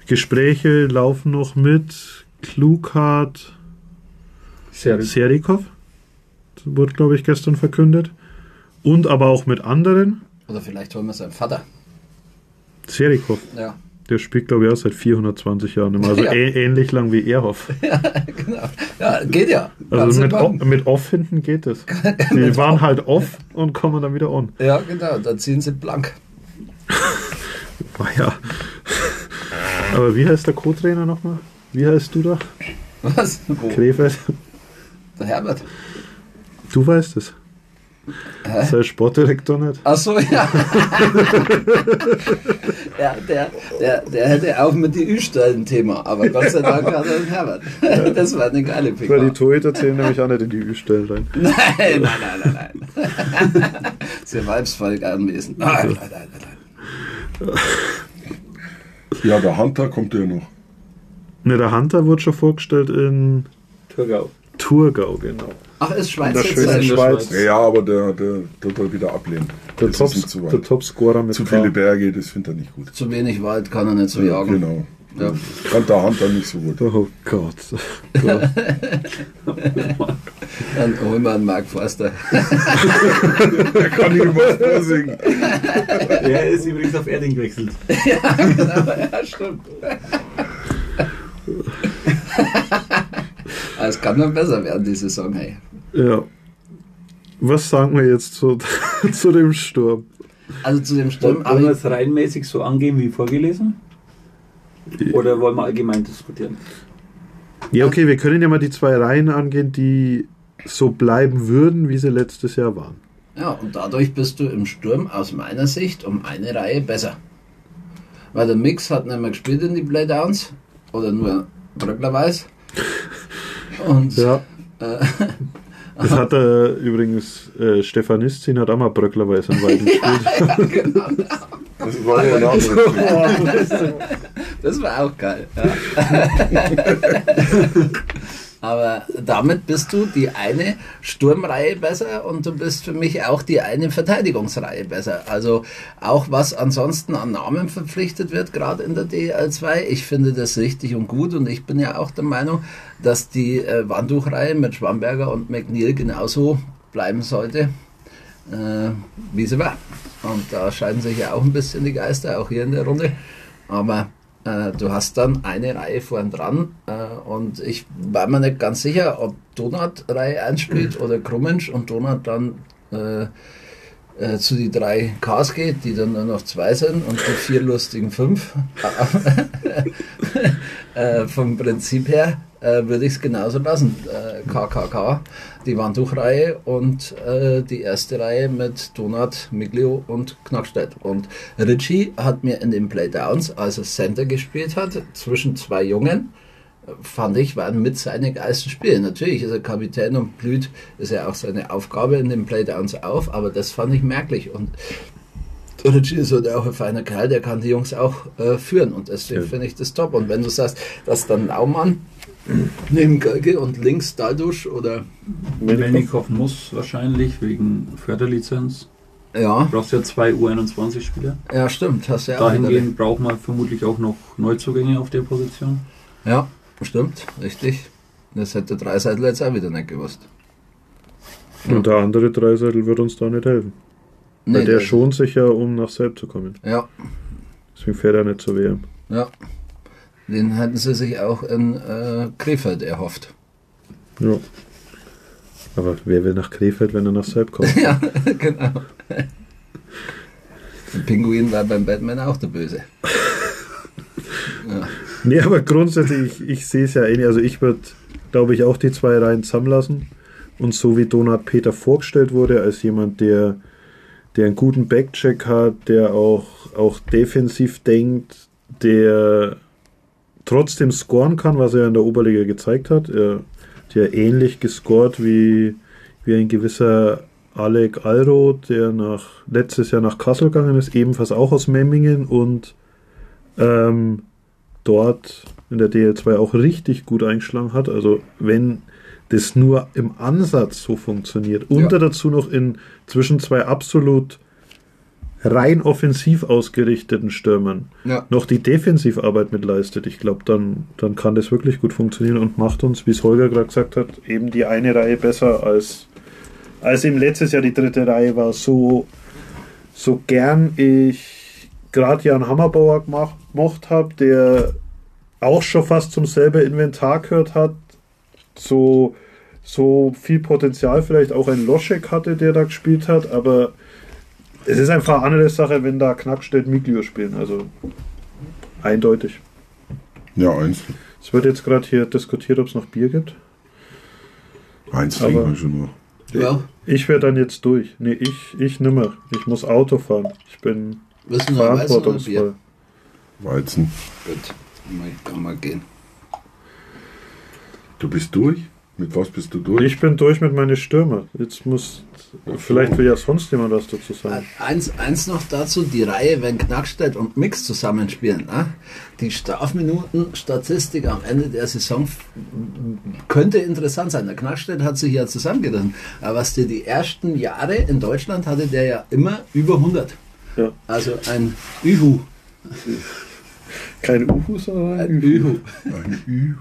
Gespräche laufen noch mit Klughardt Serikov. Das wurde, glaube ich, gestern verkündet. Und aber auch mit anderen. Oder vielleicht holen wir seinen Vater. Serikov, Ja. der spielt, glaube ich, auch seit 420 Jahren. immer. Also Ja. ähnlich lang wie Erhoff. genau. Ja, geht ja. Also mit, o, mit Off hinten geht es. Die waren halt off und kommen dann wieder on. Ja, genau. Dann ziehen sie blank. Ah ja. Aber wie heißt der Co-Trainer nochmal? Wie heißt du da? Was? Wo? Krefeld? Der Herbert. Du weißt es. Hä? Sei Sportdirektor nicht. Ach so, ja. ja, der, der, der hätte auch mit die Ü-Stellen ein Thema, aber Gott sei Dank hat er den Herbert. Das war eine geile Weil die. Torhüter zählen nämlich auch nicht in die Ü-Stellen rein. Nein, nein, nein, nein, nein. Sehr weibsvoll anwesend. Nein, nein, nein, nein, nein. Ja, der Hunter kommt ja noch. Ne, der Hunter wurde schon vorgestellt in Thurgau. Thurgau, genau. Ach, ist Schweiz Der in der Schweiz. Schweiz. Ja, aber der, der, der wird wieder ablehnen. Der, Das Top, ist nicht zu weit. der Topscorer mit Zu viele Berge, das findet er nicht gut. Zu wenig Wald kann er nicht so jagen. Genau. Ja. Kann der Hunter nicht so gut. Oh Gott. Dann holen wir einen Mark Forster. Er kann nicht immer vorsingen. Er ist übrigens auf Erding gewechselt. ja, stimmt. Ah, Es kann noch besser werden, die Saison, hey. Ja. Was sagen wir jetzt zu, zu dem Sturm? Also zu dem Sturm, Wollen wir aber es reinmäßig so angehen wie vorgelesen? Oder wollen wir allgemein diskutieren? Ja, okay, wir können ja mal die zwei Reihen angehen, die so bleiben würden, wie sie letztes Jahr waren. ja, und dadurch bist du im Sturm aus meiner Sicht um eine Reihe besser. Weil der Mix hat nicht mehr gespielt in die Playdowns oder nur bröcklerweise. Und Ja. äh, Das hat äh, übrigens äh, Stefan Istzin hat auch mal Bröcklerweise im Wald gespielt. genau, Das war ja anderes. das war auch geil. Ja. Aber damit bist du die eine Sturmreihe besser und du bist für mich auch die eine Verteidigungsreihe besser. Also auch was ansonsten an Namen verpflichtet wird, gerade in der DL2, ich finde das richtig und gut und ich bin ja auch der Meinung, dass die äh, Wandtuchreihe mit Schwamberger und McNeil genauso bleiben sollte, äh, wie sie war. Und da scheiden sich ja auch ein bisschen die Geister, auch hier in der Runde. Aber äh, du hast dann eine Reihe vorn dran äh, und ich war mir nicht ganz sicher, ob Donat Reihe 1 spielt oder Krummensch und Donat dann äh, äh, zu die drei Ks geht, die dann nur noch zwei sind und die vier lustigen fünf. äh, vom Prinzip her äh, würde ich es genauso lassen. Äh, KKK, die Wandtuchreihe und äh, die erste Reihe mit Donat, Miglio und Knackstedt. Und Ritchie hat mir in den Playdowns, als er Center gespielt hat, zwischen zwei Jungen, äh, fand ich, waren mit seine geilsten Spiele. Natürlich ist er Kapitän und blüht, ist ja auch seine Aufgabe in den Playdowns auf, aber das fand ich merklich. Und Ritchie ist halt auch ein feiner Kerl, der kann die Jungs auch äh, führen und deswegen Ja. finde ich das top. Und wenn du sagst, dass dann Naumann neben Gölge und links Daldusch oder Melnikov muss wahrscheinlich wegen Förderlizenz. ja, Du brauchst ja zwei U21-Spieler. ja stimmt, hast ja. Dahingehend braucht man vermutlich auch noch Neuzugänge auf der Position. Ja, stimmt, richtig. Das hätte Dreiseitel jetzt auch wieder nicht gewusst. Und der andere Dreiseitel wird uns da nicht helfen. Weil der schont sich ja, um nach Selb zu kommen. Ja, Deswegen fährt er nicht zur WM. ja. Den hätten sie sich auch in äh, Krefeld erhofft. Ja. Aber wer will nach Krefeld, wenn er nach Selb kommt? ja, genau. Der Pinguin war beim Batman auch der Böse. Ja. Nee, aber grundsätzlich, ich, ich sehe es ja ähnlich. Also ich würde, glaube ich, auch die zwei Reihen zusammenlassen. Und so wie Donat Peter vorgestellt wurde, als jemand, der, der einen guten Backcheck hat, der auch, auch defensiv denkt, der trotzdem scoren kann, was er in der Oberliga gezeigt hat. Er hat ähnlich gescored wie, wie ein gewisser Alec Alroth, der nach, letztes Jahr nach Kassel gegangen ist, ebenfalls auch aus Memmingen und ähm, dort in der DL2 auch richtig gut eingeschlagen hat. Also wenn das nur im Ansatz so funktioniert und Ja. dazu noch in zwischen zwei absolut rein offensiv ausgerichteten Stürmern Ja. noch die Defensivarbeit mit leistet, ich glaube, dann, dann kann das wirklich gut funktionieren und macht uns, wie es Holger gerade gesagt hat, eben die eine Reihe besser als, als eben letztes Jahr die dritte Reihe war. So, so gern ich gerade Jan Hammerbauer gemacht, gemocht habe, der auch schon fast zum selben Inventar gehört hat, so, so viel Potenzial vielleicht auch ein Loschek hatte, der da gespielt hat, aber es ist einfach eine andere Sache, wenn da Knackstedt Miglio spielen, also eindeutig. Ja, eins. Es wird jetzt gerade hier diskutiert, ob es noch Bier gibt. Eins trinken wir schon noch. Ja, Ich werde dann jetzt durch. Nee, ich, ich nimmer. Ich muss Auto fahren. Ich bin wissen Weizen verantwortungsvoll. Weizen. Gut, kann mal gehen. Du bist durch? Mit was bist du durch? Ich bin durch mit meinen Stürmer. Jetzt muss. Vielleicht will ja sonst jemand was dazu sagen. Eins, eins noch dazu, die Reihe, wenn Knackstedt und Mix zusammenspielen. Ne? Die Strafminuten-Statistik am Ende der Saison könnte interessant sein. Der Knackstedt hat sich ja zusammengerissen. Aber was der die ersten Jahre in Deutschland hatte, der ja immer über 100. Ja. Also ein Ühu. Kein Uhu, sondern Ein Ühu. Ühu. Ein Ü.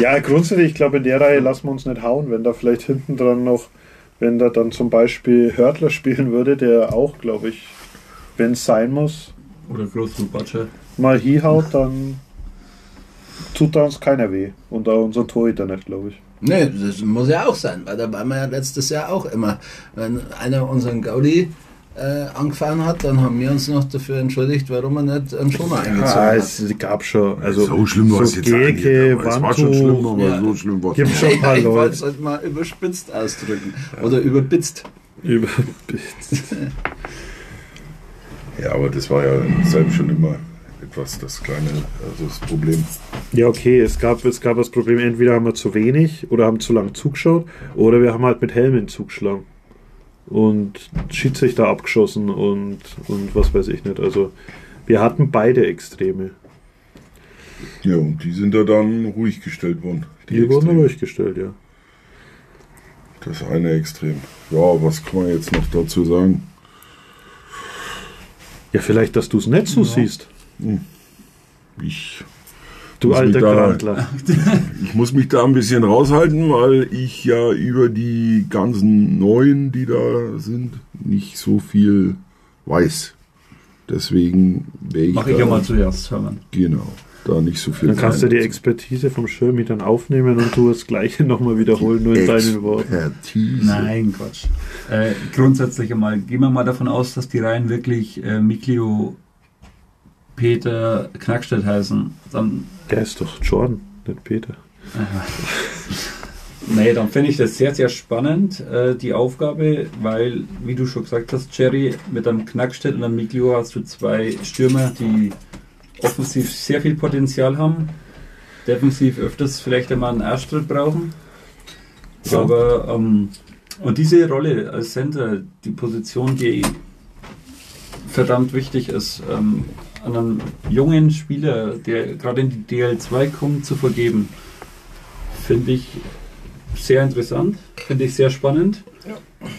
Ja, grundsätzlich, ich glaube, in der Reihe lassen wir uns nicht hauen. Wenn da vielleicht hinten dran noch, wenn da dann zum Beispiel Hörtler spielen würde, der auch, glaube ich, wenn es sein muss, Oder Großblut Batscher. mal hinhaut, dann tut da uns keiner weh. Und auch unser Torhüter nicht, glaube ich. Nee, das muss ja auch sein, weil da waren wir ja letztes Jahr auch immer. Wenn einer unseren Gaudi äh, angefahren hat, dann haben wir uns noch dafür entschuldigt, warum er nicht einen Schoner eingezogen Ja, hat. es gab schon. Also, so schlimm war es jetzt nicht, Geke, aber Es war schon schlimm, aber Ja. so schlimm war es nicht. schon ein paar ich wollte Leute. es halt mal überspitzt ausdrücken. Oder überbitzt. über, Ja, aber das war ja selbst schon immer etwas das kleine also das Problem. Ja, okay, es gab, es gab das Problem, entweder haben wir zu wenig oder haben zu lang zugeschaut oder wir haben halt mit Helmen zugeschlagen. Und Schiedsrichter abgeschossen und, und was weiß ich nicht. Also wir hatten beide Extreme. Ja, und die sind da dann ruhig gestellt worden. Die wurden Extreme. ruhig gestellt, ja. Das eine Extrem. Ja, was kann man jetzt noch dazu sagen? Ja, vielleicht, dass du es nicht so Ja. siehst. Ich, Du alter mich da- Grandler. ich muss mich da ein bisschen raushalten, weil ich ja über die ganzen Neuen, die da sind, nicht so viel weiß. Deswegen wäre ich Mach ich ja mal zuerst, Hermann. genau, da nicht so viel Dann kannst du die. Expertise vom Schirmi dann aufnehmen und du das Gleiche nochmal wiederholen, nur in deinen Worten. Expertise. Nein, Quatsch. Äh, grundsätzlich einmal, gehen wir mal davon aus, dass die Reihen wirklich äh, Miklio, Peter, Knackstedt heißen. Dann, Der ist doch Jordan, nicht Peter. nee, dann finde ich das sehr, sehr spannend, äh, die Aufgabe, weil, wie du schon gesagt hast, Jerry, mit einem Knackstedt und einem Miklio hast du zwei Stürmer, die offensiv sehr viel Potenzial haben, defensiv öfters vielleicht einmal einen Erstschritt brauchen. Ja. Aber ähm, und diese Rolle als Center, die Position, die verdammt wichtig ist, ähm, an einen jungen Spieler, der gerade in die DL2 kommt, zu vergeben, finde ich sehr interessant, finde ich sehr spannend.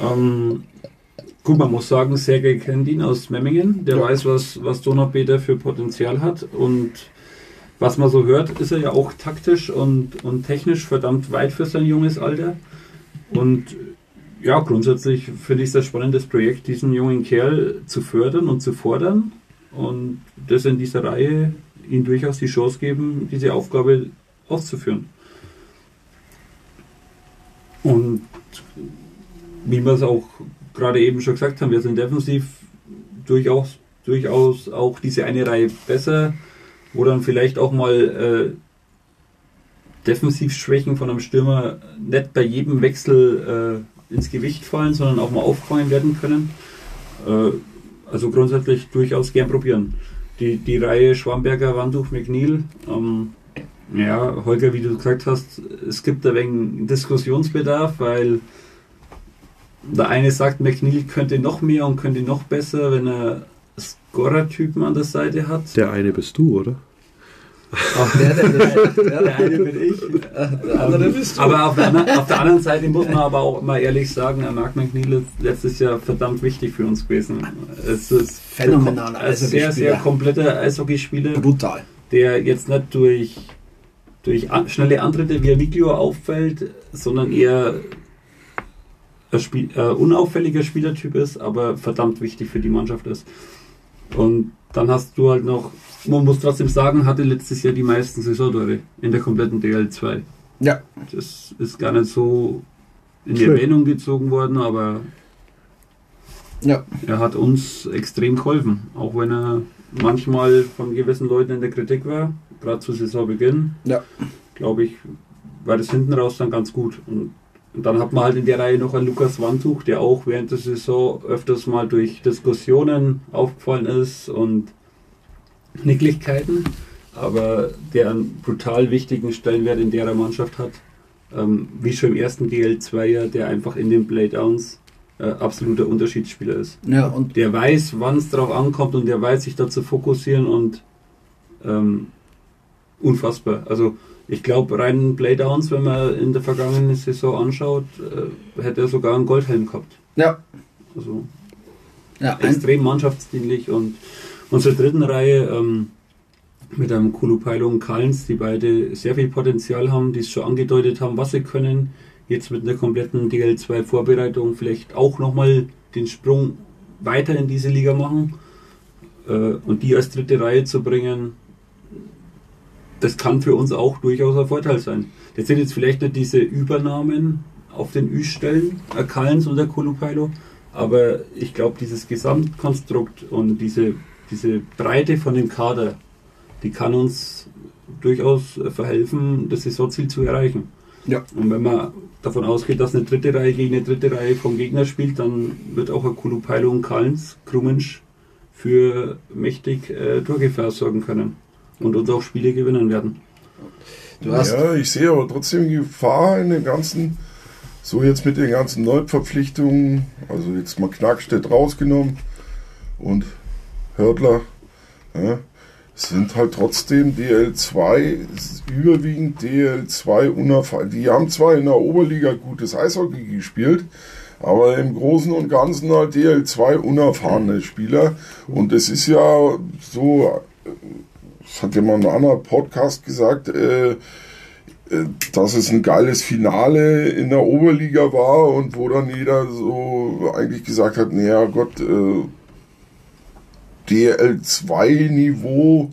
Ähm, gut, man muss sagen, Sergei kennt ihn aus Memmingen, der Ja. weiß, was, was Donaupeter für Potenzial hat und was man so hört, ist er ja auch taktisch und, und technisch verdammt weit für sein junges Alter. Und ja, grundsätzlich finde ich es ein spannendes Projekt, diesen jungen Kerl zu fördern und zu fordern und das in dieser Reihe ihm durchaus die Chance geben, diese Aufgabe auszuführen. Und wie wir es auch gerade eben schon gesagt haben, wir sind defensiv durchaus, durchaus auch diese eine Reihe besser, wo dann vielleicht auch mal äh, Defensivschwächen von einem Stürmer nicht bei jedem Wechsel äh, ins Gewicht fallen, sondern auch mal aufgefangen werden können. Äh, also grundsätzlich durchaus gern probieren. Die, die Reihe Schwamberger, Wanduch, McNeil, ähm, ja, Holger, wie du gesagt hast, es gibt ein wenig Diskussionsbedarf, weil der eine sagt, McNeil könnte noch mehr und könnte noch besser, wenn er Scorer-Typen an der Seite hat. Der eine bist du, oder? Auch der, der, der, der eine bin ich. Der andere bist du. Aber auf der, anderen, auf der, anderen Seite muss man aber auch mal ehrlich sagen, Mark McNeil ist letztes Jahr verdammt wichtig für uns gewesen. Es ist phänomenal. Ein sehr, sehr kompletter Eishockeyspieler. Brutal. Der jetzt nicht durch, durch schnelle Antritte wie Miglio auffällt, sondern eher ein Spiel, äh, unauffälliger Spielertyp ist, aber verdammt wichtig für die Mannschaft ist. Und dann hast du halt noch man muss trotzdem sagen, hatte letztes Jahr die meisten Saisontore in der kompletten DL2. Ja. Das ist gar nicht so in die Erwähnung gezogen worden, aber ja. er hat uns extrem geholfen. Auch wenn er manchmal von gewissen Leuten in der Kritik war, gerade zu Saisonbeginn. Ja. Glaube ich, war das hinten raus dann ganz gut. Und, und dann hat man halt in der Reihe noch einen Lukas Wandtuch, der auch während der Saison öfters mal durch Diskussionen aufgefallen ist und Nicklichkeiten, aber der einen brutal wichtigen Stellenwert in der Mannschaft hat. Ähm, wie schon im ersten DL2 ja, der einfach in den Playdowns äh, absoluter Unterschiedsspieler ist. Ja, und der weiß, wann es darauf ankommt und der weiß, sich da zu fokussieren und ähm, unfassbar. Also ich glaube, rein Playdowns, wenn man in der vergangenen Saison anschaut, äh, hätte er sogar einen Goldhelm gehabt. Ja. Also ja, extrem mannschaftsdienlich und Unsere dritten Reihe ähm, mit einem Kulupailo und Kallens, die beide sehr viel Potenzial haben, die es schon angedeutet haben, was sie können. Jetzt mit einer kompletten DL2-Vorbereitung vielleicht auch nochmal den Sprung weiter in diese Liga machen äh, und die als dritte Reihe zu bringen, das kann für uns auch durchaus ein Vorteil sein. Das sind jetzt vielleicht nicht diese Übernahmen auf den Ü-Stellen, der Kallens und der Kulupailo, aber ich glaube, dieses Gesamtkonstrukt und diese diese Breite von dem Kader, die kann uns durchaus verhelfen, das Saisonziel zu erreichen. Ja. Und wenn man davon ausgeht, dass eine dritte Reihe gegen eine dritte Reihe vom Gegner spielt, dann wird auch ein Kulupailo und Kallens, Krummensch für mächtig äh, Torgefahr sorgen können und uns auch Spiele gewinnen werden. ja, ich sehe aber trotzdem die Gefahr in den ganzen, so jetzt mit den ganzen Neuverpflichtungen, also jetzt mal Knackstedt rausgenommen und Hördler, ja, sind halt trotzdem DL2, überwiegend DL2 unerfahren. Die haben zwar in der Oberliga gutes Eishockey gespielt, aber im Großen und Ganzen halt DL2 unerfahrene Spieler. Und es ist ja so, das hat ja mal ein anderer Podcast gesagt, äh, äh, dass es ein geiles Finale in der Oberliga war und wo dann jeder so eigentlich gesagt hat, naja Gott, äh, DL2-Niveau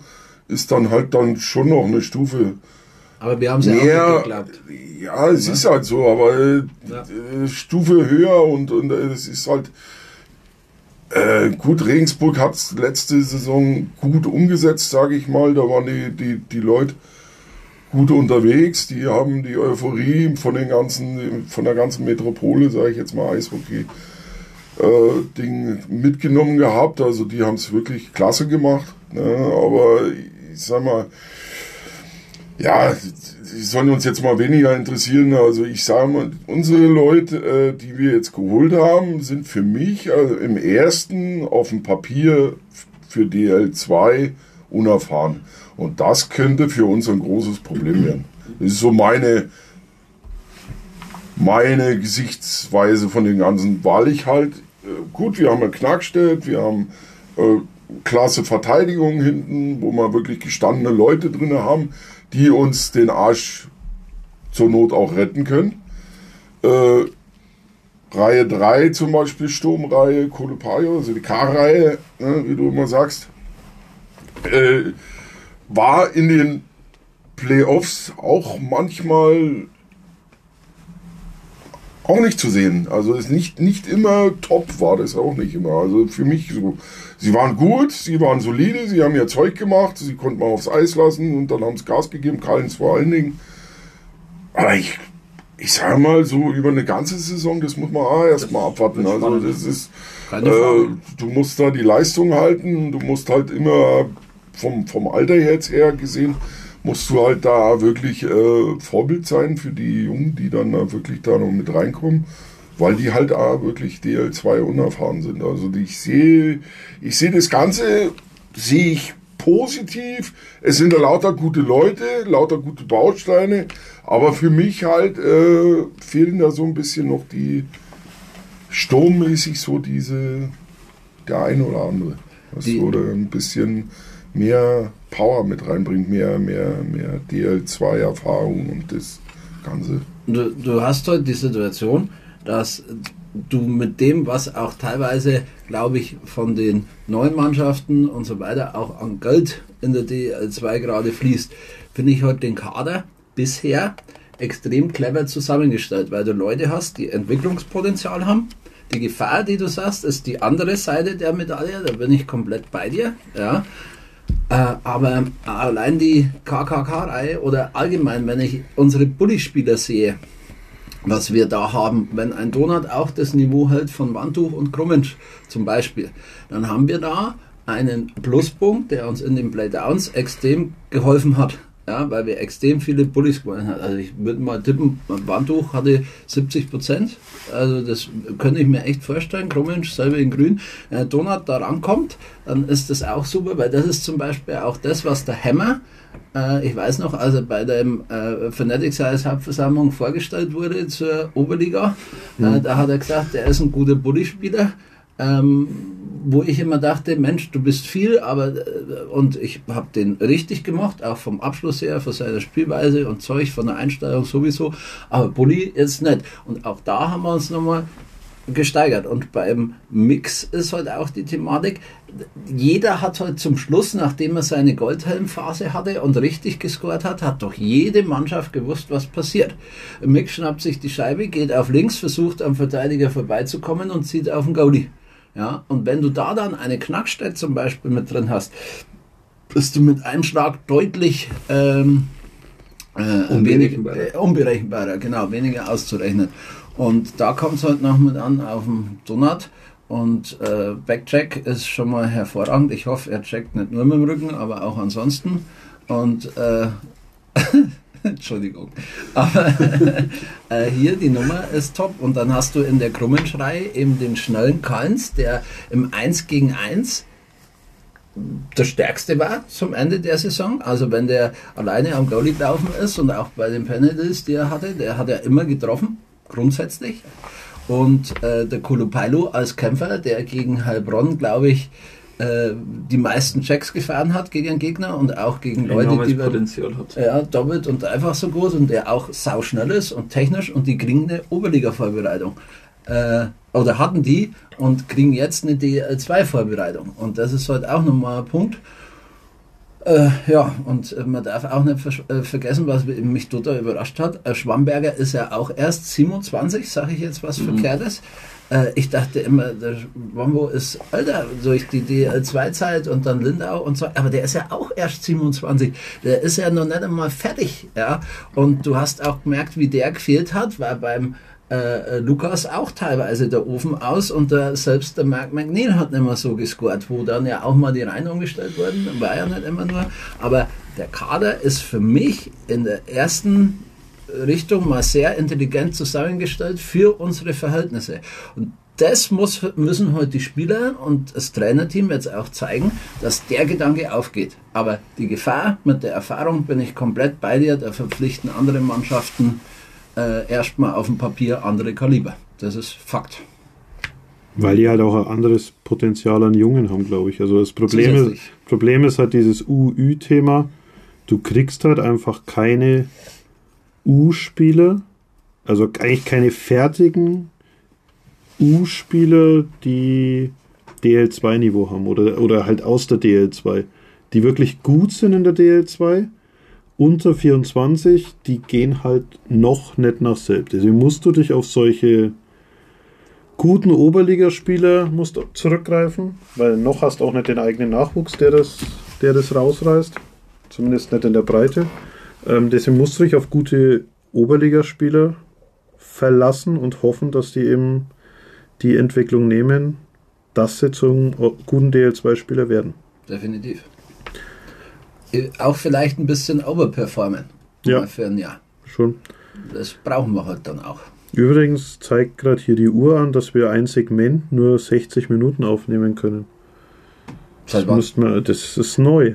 ist dann halt dann schon noch eine Stufe. Aber wir haben es ja auch geklappt. Ja, es ja. ist halt so, aber äh, ja. Stufe höher und, und äh, es ist halt. Äh, gut, Regensburg hat es letzte Saison gut umgesetzt, sage ich mal. Da waren die, die, die Leute gut unterwegs. Die haben die Euphorie von den ganzen, von der ganzen Metropole, sage ich jetzt mal, Eishockey äh, Ding mitgenommen gehabt. Also die haben es wirklich klasse gemacht. Ne? Aber ich sag mal, ja, die sollen uns jetzt mal weniger interessieren. Also ich sage mal, unsere Leute, äh, die wir jetzt geholt haben, sind für mich also im ersten auf dem Papier für DL2 unerfahren. Und das könnte für uns ein großes Problem werden. Das ist so meine, meine Gesichtsweise von den ganzen, weil ich halt, äh, gut, wir haben eine Knackstedt, wir haben äh, klasse Verteidigung hinten, wo wir wirklich gestandene Leute drin haben, die uns den Arsch zur Not auch retten können. Äh, Reihe 3 zum Beispiel, Sturmreihe, Kolopayo, also die K-Reihe, ne, wie du immer sagst, äh, war in den Playoffs auch manchmal auch nicht zu sehen. Also ist nicht, nicht immer top war das auch nicht immer. Also für mich so, sie waren gut, sie waren solide, sie haben ihr Zeug gemacht, sie konnten mal aufs Eis lassen und dann haben sie Gas gegeben, Karlens vor allen Dingen. Aber ich, ich sage mal so über eine ganze Saison, das muss man auch erstmal abwarten. Also das ist, äh, du musst da die Leistung halten, du musst halt immer vom, vom Alter jetzt her gesehen, musst du halt da wirklich äh, Vorbild sein für die Jungen, die dann da wirklich da noch mit reinkommen. weil die halt auch wirklich DL2 unerfahren sind. Also die, ich sehe, ich sehe das Ganze, sehe ich positiv. Es sind da lauter gute Leute, lauter gute Bausteine, aber für mich halt äh, fehlen da so ein bisschen noch die sturmmäßig so diese der eine oder andere. Was Die- so da ein bisschen mehr Power mit reinbringt, mehr, mehr, mehr DL2-Erfahrung und das Ganze. Du, du hast heute die Situation, dass du mit dem, was auch teilweise, glaube ich, von den neuen Mannschaften und so weiter auch an Geld in der DL2 gerade fließt, finde ich heute den Kader bisher extrem clever zusammengestellt, weil du Leute hast, die Entwicklungspotenzial haben. Die Gefahr, die du sagst, ist die andere Seite der Medaille, da bin ich komplett bei dir. Ja. Äh, aber allein die KKK-Reihe oder allgemein, wenn ich unsere Bulli-Spieler sehe, was wir da haben, wenn ein Donut auch das Niveau hält von Wandtuch und Krummensch zum Beispiel, dann haben wir da einen Pluspunkt, der uns in den Playdowns extrem geholfen hat. Ja, weil wir extrem viele Bullies gewonnen haben. Also ich würde mal tippen, Wandtuch hatte 70 Prozent. Also das könnte ich mir echt vorstellen. Krummensch selber in grün. Wenn der Donut da rankommt, dann ist das auch super, weil das ist zum Beispiel auch das, was der Hammer äh, ich weiß noch, als er bei der äh, Fanatics Size Hauptversammlung vorgestellt wurde zur Oberliga, äh, da hat er gesagt, er ist ein guter Bulli-Spieler. Ähm, wo ich immer dachte, Mensch, du bist viel, aber äh, und ich habe den richtig gemacht, auch vom Abschluss her, von seiner Spielweise und Zeug, von der Einstellung sowieso, aber Bulli jetzt nicht. Und auch da haben wir uns nochmal gesteigert. Und beim Mix ist halt auch die Thematik, jeder hat halt zum Schluss, nachdem er seine Goldhelmphase hatte und richtig gescored hat, hat doch jede Mannschaft gewusst, was passiert. Mix schnappt sich die Scheibe, geht auf links, versucht am Verteidiger vorbeizukommen und zieht auf den Goalie. Ja, und wenn du da dann eine Knackstadt zum Beispiel mit drin hast, bist du mit einem Schlag deutlich ähm, äh, Unberechenbarer. wenig- äh, unberechenbarer, genau, weniger auszurechnen. Und da kommt es halt noch mit an auf dem Donut. Und äh, Backcheck ist schon mal hervorragend. Ich hoffe, er checkt nicht nur mit dem Rücken, aber auch ansonsten. Und äh, Entschuldigung. Aber äh, hier die Nummer ist top. Und dann hast du in der Krummenschrei eben den schnellen Kalns, der im 1 gegen 1 der stärkste war zum Ende der Saison. Also wenn der alleine am Goalie gelaufen ist und auch bei den Penalties, die er hatte, der hat ja immer getroffen, grundsätzlich. Und äh, der Kulupailo als Kämpfer, der gegen Heilbronn, glaube ich, die meisten Checks gefahren hat gegen einen Gegner und auch gegen Leute, enormes die Potenzial hat. ja, doppelt und einfach so gut und der auch sauschnell ist und technisch und die kriegen eine Oberliga-Vorbereitung. Äh, oder hatten die und kriegen jetzt eine DL2-Vorbereitung. Und das ist halt auch nochmal ein Punkt. Äh, ja, und äh, man darf auch nicht äh, vergessen, was mich total überrascht hat. Äh, Schwamberger ist ja auch erst 27, sage ich jetzt was Verkehrtes. Äh, ich dachte immer, der Wombo ist älter durch die DL2-Zeit und dann Lindau und so, aber der ist ja auch erst 27. Der ist ja noch nicht einmal fertig. Ja? Und du hast auch gemerkt, wie der gefehlt hat, war beim äh, äh, Lukas auch teilweise der Ofen aus und der, selbst der Mark McNeil hat nicht mehr so gescored, wo dann ja auch mal die Reihen umgestellt wurden, war ja nicht immer nur, aber der Kader ist für mich in der ersten Richtung mal sehr intelligent zusammengestellt für unsere Verhältnisse. Und das muss, müssen heute die Spieler und das Trainerteam jetzt auch zeigen, dass der Gedanke aufgeht. Aber die Gefahr mit der Erfahrung bin ich komplett bei dir, da verpflichten andere Mannschaften äh, erstmal auf dem Papier andere Kaliber. Das ist Fakt. Weil die halt auch ein anderes Potenzial an Jungen haben, glaube ich. Also das Problem ist. Problem ist halt dieses UÜ-Thema. Du kriegst halt einfach keine U-Spieler, also eigentlich keine fertigen U-Spieler, die DL2-Niveau haben oder, oder halt aus der DL2, die wirklich gut sind in der DL2. Unter 24, die gehen halt noch nicht nach selbst. Deswegen musst du dich auf solche guten Oberligaspieler musst zurückgreifen, weil noch hast du auch nicht den eigenen Nachwuchs, der das, der das rausreißt. Zumindest nicht in der Breite. Ähm, deswegen musst du dich auf gute Oberligaspieler verlassen und hoffen, dass die eben die Entwicklung nehmen, dass sie zum guten DL2-Spieler werden. Definitiv. Äh, Auch vielleicht ein bisschen overperformen. Ja. Für ein Jahr. Schon. Das brauchen wir halt dann auch. Übrigens zeigt gerade hier die Uhr an, dass wir ein Segment nur 60 Minuten aufnehmen können. Seit Das, wann? wir, das ist neu.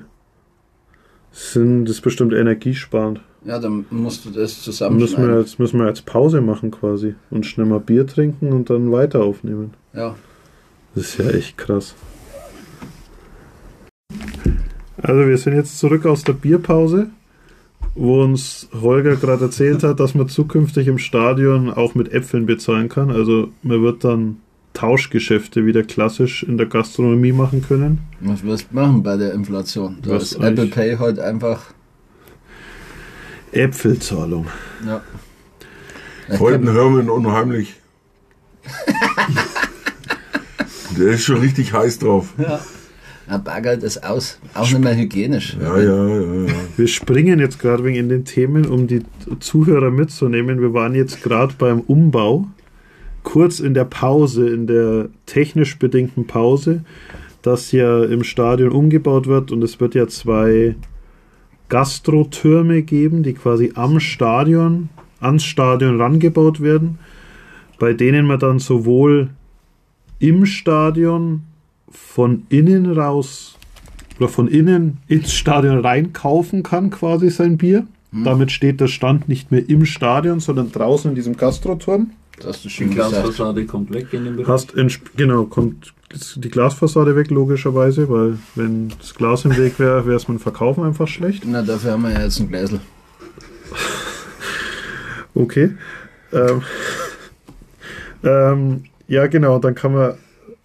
Das, sind, das ist bestimmt energiesparend. Ja, dann musst du das Dann müssen wir, jetzt, müssen wir jetzt Pause machen quasi und schnell mal Bier trinken und dann weiter aufnehmen. Ja. Das ist ja echt krass. Also wir sind jetzt zurück aus der Bierpause, wo uns Holger gerade erzählt hat, dass man zukünftig im Stadion auch mit Äpfeln bezahlen kann. Also man wird dann Tauschgeschäfte wieder klassisch in der Gastronomie machen können. Was wirst du machen bei der Inflation? Da Was ist Apple? Pay heute einfach. Äpfelzahlung. Ja. Heute hören wir ihn unheimlich. Der ist schon richtig heiß drauf. Ja. Ja, Bargeld ist aus. Auch nicht mehr hygienisch. Ja, ja, ja, ja. Wir springen jetzt gerade wegen in den Themen, um die Zuhörer mitzunehmen. Wir waren jetzt gerade beim Umbau, kurz in der Pause, in der technisch bedingten Pause, dass ja im Stadion umgebaut wird und es wird ja zwei Gastrotürme geben, die quasi am Stadion, ans Stadion rangebaut werden, bei denen man dann sowohl im Stadion von innen raus oder von innen ins Stadion rein kaufen kann, quasi sein Bier. Damit steht der Stand nicht mehr im Stadion, sondern draußen in diesem Gastroturm. Das hast du Die schon gesagt. Glasfassade kommt weg in dem Bereich. Hast ents- genau, kommt die Glasfassade weg, logischerweise, weil wenn das Glas im Weg wäre, wäre es mit dem Verkaufen einfach schlecht. Na, dafür haben wir ja jetzt ein Gläsel. Okay. Ähm, ähm, ja, genau, dann kann man,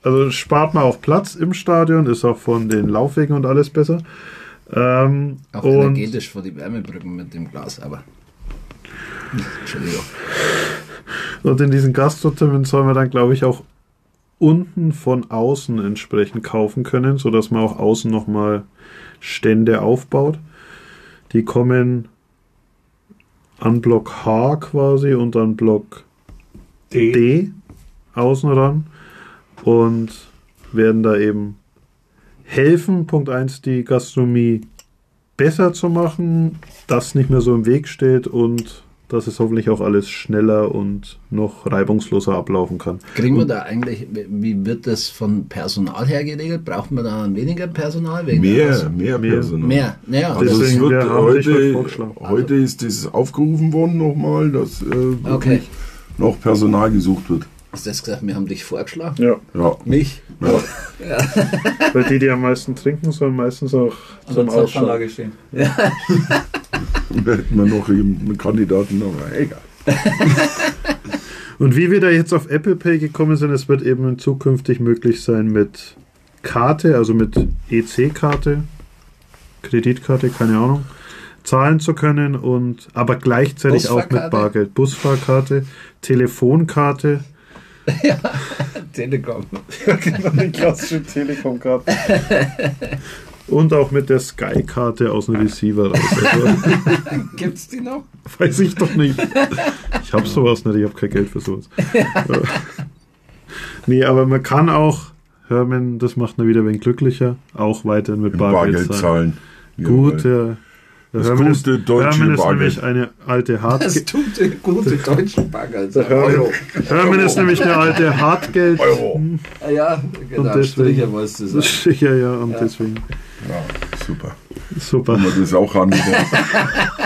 also spart man auf Platz im Stadion, ist auch von den Laufwegen und alles besser. Ähm, Auch und energetisch vor die Wärmebrücken mit dem Glas, aber. Entschuldigung. Und in diesen Gastrotürmen soll man dann, glaube ich, auch unten von außen entsprechend kaufen können, sodass man auch außen nochmal Stände aufbaut. Die kommen an Block H quasi und an Block D, außen ran und werden da eben helfen, Punkt 1, die Gastronomie besser zu machen, dass nicht mehr so im Weg steht und dass es hoffentlich auch alles schneller und noch reibungsloser ablaufen kann. Kriegen wir da eigentlich, wie wird das von Personal her geregelt? Braucht man da weniger Personal? Wegen Mehr, mehr Mehr. Personal. Mehr, naja. Also Deswegen, es wird heute heute, ist das aufgerufen worden nochmal, dass äh, wirklich Okay. noch Personal gesucht wird. Hast du das gesagt, wir haben dich vorgeschlaten? Ja, Ja. Mich? ja. weil die, die am meisten trinken, sollen meistens auch an zum. Zapfanlage stehen. Da hätten wir noch einen Kandidaten, aber egal. Und wie wir da jetzt auf Apple Pay gekommen sind, es wird eben zukünftig möglich sein mit Karte, also mit EC-Karte, Kreditkarte, keine Ahnung, zahlen zu können und aber gleichzeitig auch mit? Bargeld. Busfahrkarte, Telefonkarte. Telekom. Ja, genau, die klassische Telekom-Karte. Und auch mit der Sky-Karte aus dem Receiver raus. Also, Gibt's die noch? weiß ich doch nicht. Ich habe sowas nicht, ich habe kein Geld für sowas. nee, aber man kann auch, Hermann, das macht ihn wieder ein wenig glücklicher, auch weiterhin mit Bargeld, Bargeld zahlen. zahlen. Gut, ja. Das Hermann ist, gute deutsche Hermann ist nämlich eine alte Das Hartgeld. tut die gute deutsche Bank als Der Hermann, ist nämlich eine alte Hartgeld. Euro. Ah Ja, genau. Und deswegen- wolltest du sagen. Ja, ja, und Ja. deswegen. Ja, super. Super. Wir das auch angebracht.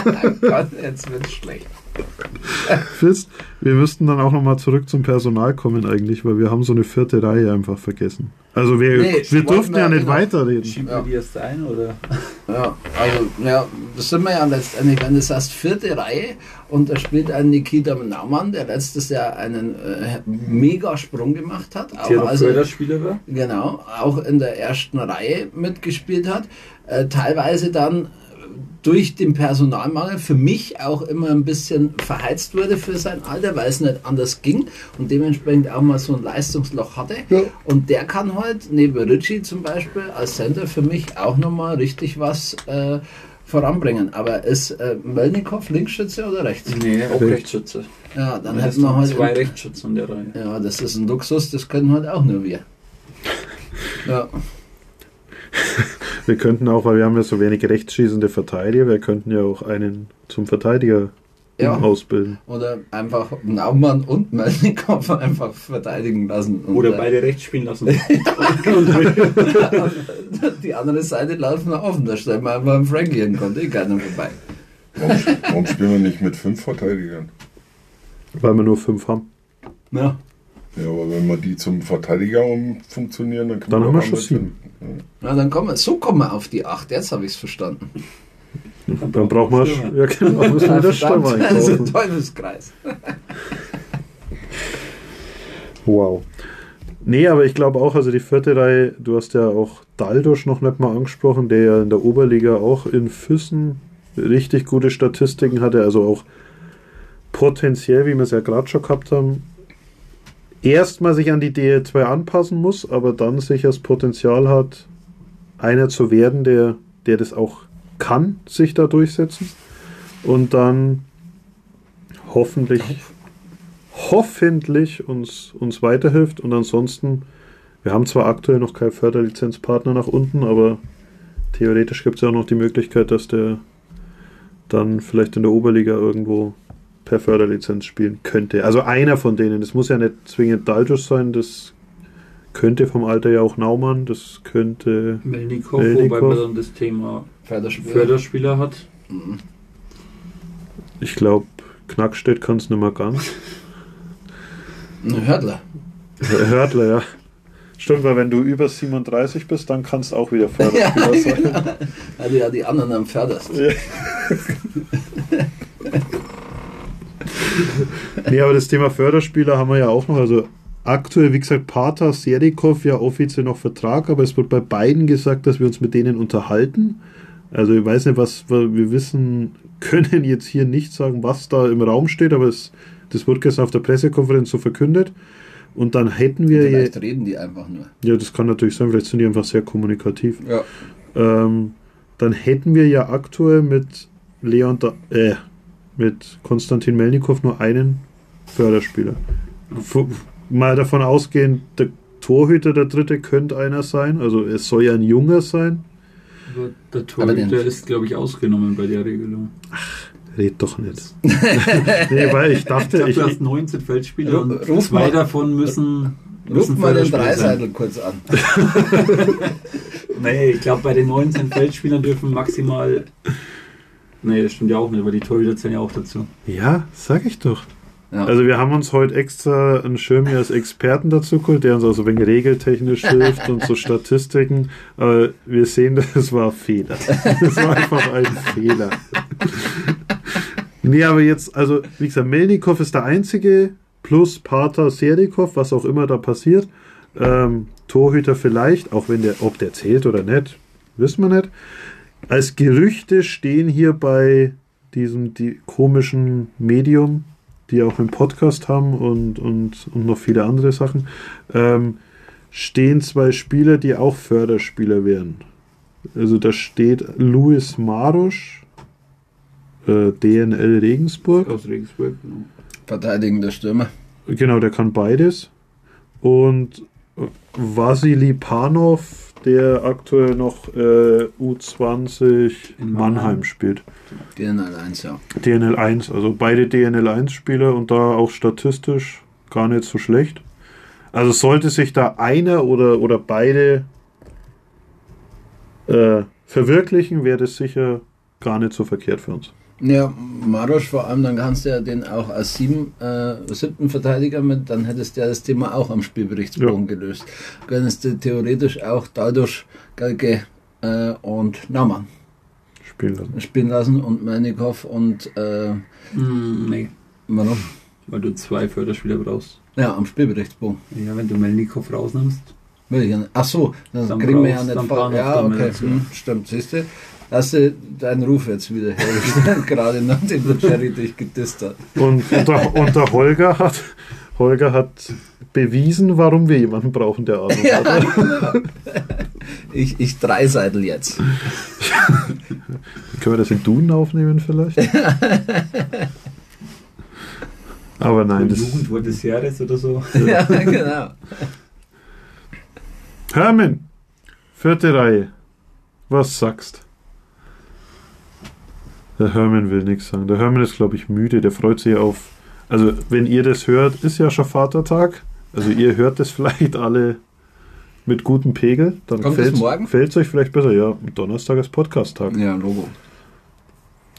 Gott, Jetzt wird's schlecht. Fist, wir müssten dann auch nochmal zurück zum Personal kommen eigentlich, weil wir haben so eine vierte Reihe einfach vergessen. Also wir, Nee, wir durften wir ja nicht genau. weiterreden. Schieben Ja. wir die erst ein oder? Ja, also, ja, das sind wir ja letztendlich, wenn du sagst vierte Reihe und da spielt ein Nikita Naumann, der letztes Jahr einen äh, Megasprung gemacht hat. Auch Der also, Förderspieler war? genau, auch in der ersten Reihe mitgespielt hat. Äh, teilweise dann durch den Personalmangel für mich auch immer ein bisschen verheizt wurde für sein Alter, weil es nicht anders ging und dementsprechend auch mal so ein Leistungsloch hatte. Ja. Und der kann halt neben Ritchie zum Beispiel als Center für mich auch nochmal richtig was äh, voranbringen. Aber ist äh, Melnikow Linksschütze oder rechts? Nee, auch Rechtsschütze. Ja, dann Dann hätten wir halt. zwei Rechtsschützen in der Reihe. Ja, das ist ein Luxus, das können halt auch nur wir. Ja, Wir könnten auch, weil wir haben ja so wenig rechtsschießende Verteidiger, wir könnten ja auch einen zum Verteidiger Ja. ausbilden. Oder einfach Naumann und Melnikov einfach verteidigen lassen. Und Oder äh, beide rechts spielen lassen. die andere Seite laufen noch offen. Da stellen wir einfach einen Frankie hin, kommt eh keiner vorbei. Warum, warum spielen wir nicht mit fünf Verteidigern? Weil wir nur fünf haben. Ja. Ja, aber wenn wir die zum Verteidiger umfunktionieren, dann, können Dann haben wir schon sieben. Na, dann kommen wir, so kommen wir auf die 8. Jetzt habe ich es verstanden. Dann brauchen wir, Stürmer. ja genau, müssen wir wieder Stürmer das ist ein. Teufelskreis. Wow. Nee, aber ich glaube auch, also die vierte Reihe, du hast ja auch Daldosch noch nicht mal angesprochen, der ja in der Oberliga auch in Füssen richtig gute Statistiken hatte, also auch potenziell, wie wir es ja gerade schon gehabt haben, erstmal sich an die DL2 anpassen muss, aber dann sicher das Potenzial hat, einer zu werden, der, der das auch kann, sich da durchsetzen und dann hoffentlich hoffentlich uns, uns weiterhilft. Und ansonsten, wir haben zwar aktuell noch keinen Förderlizenzpartner nach unten, aber theoretisch gibt es ja auch noch die Möglichkeit, dass der dann vielleicht in der Oberliga irgendwo per Förderlizenz spielen könnte. Also einer von denen. Das muss ja nicht zwingend Daltus sein, das könnte vom Alter ja auch Naumann, das könnte. Melnikov, Melnikov. wobei man dann das Thema Förderspiel. Förderspieler hat. Mhm. Ich glaube, Knackstedt kann es nicht mehr ganz. Hördler. Hörtler, ja. Stimmt, weil wenn du über 37 bist, dann kannst du auch wieder Förderspieler sein. Weil du ja die anderen am förderst. Nee, aber das Thema Förderspieler haben wir ja auch noch. Also aktuell, wie gesagt, Pater, Serikov ja offiziell noch Vertrag, aber es wird bei beiden gesagt, dass wir uns mit denen unterhalten. Also ich weiß nicht, was wir wissen, können jetzt hier nicht sagen, was da im Raum steht, aber es, das wird gestern auf der Pressekonferenz so verkündet. Und dann hätten wir, Vielleicht reden die einfach nur. ja, das kann natürlich sein, vielleicht sind die einfach sehr kommunikativ. Ja. Ähm, dann hätten wir ja aktuell mit Leon, da, äh, mit Konstantin Melnikow nur einen Förderspieler. Mal davon ausgehend, der Torhüter, der dritte, könnte einer sein. Also es soll ja ein Junger sein. Aber der Torhüter ist, glaube ich, ausgenommen bei der Regelung. Red doch nicht. nee, weil ich Ich dachte, ich, du hast 19 Feldspieler und ruf zwei mal- davon müssen, Ruf müssen mal den Dreiseitel sein. kurz an. Nee, ich glaube, bei den 19 Feldspielern dürfen maximal. Nee, das stimmt ja auch nicht, weil die Torhüter zählen ja auch dazu. ja, sag ich doch. Ja. Also wir haben uns heute extra einen Schirmi als Experten dazu geholt, der uns also ein wenig regeltechnisch hilft und so Statistiken. Aber wir sehen, das war ein Fehler. Das war einfach ein Fehler. Nee, aber jetzt, also wie gesagt, Melnikov ist der einzige, plus Pater Serikov, was auch immer da passiert. Ähm, Torhüter vielleicht, auch wenn der, ob der zählt oder nicht, wissen wir nicht. Als Gerüchte stehen hier bei diesem die komischen Medium, die auch einen Podcast haben und, und, und noch viele andere Sachen, ähm, stehen zwei Spieler, die auch Förderspieler wären. Also da steht Luis Marusch, äh, DNL Regensburg. Aus Regensburg. genau. Verteidigender Stürmer. Genau, der kann beides. Und Vasili Panov, der aktuell noch äh, U20 In Mannheim. Mannheim. spielt. DNL 1, ja. DNL 1, also beide DNL 1 Spieler und da auch statistisch gar nicht so schlecht. Also sollte sich da einer oder, oder beide äh, verwirklichen, wäre das sicher gar nicht so verkehrt für uns. Ja, Marosch vor allem, dann kannst du ja den auch als sieben, äh, siebten Verteidiger mit, dann hättest du ja das Thema auch am Spielberichtsbogen gelöst. Könntest du theoretisch auch dadurch Galke äh, und Naumann Spielen lassen. spielen lassen und Melnikov und äh, Hm, nee, warum? weil du zwei Förderspieler brauchst. Ja, am Spielberichtsbogen. Ja, wenn du Melnikov rausnimmst. Will ich ja nicht. Ach so, dann, Dann kriegen wir ja nicht dann Ja, okay, hm, stimmt, siehst du. Hast du deinen Ruf jetzt wieder hergestellt, gerade nachdem der Jerry dich gedisst hat. Und, und, der, und der Holger hat Holger hat bewiesen, warum wir jemanden brauchen, der Ahnung Ja, hat. genau. Ich, ich dreiseitel jetzt. Können wir das in Duden aufnehmen vielleicht? Aber nein, das Jugendwort des Jahres oder so. Ja, genau. Hermann, vierte Reihe. Was sagst? Der Hermann will nichts sagen. Der Hermann ist, glaube ich, müde. Der freut sich auf. Also, wenn ihr das hört, ist ja schon Vatertag. Also, ihr hört das vielleicht alle mit gutem Pegel. Dann Kommt morgen? gefällt's euch vielleicht besser. Ja, Donnerstag ist Podcast-Tag. Ja, Logo.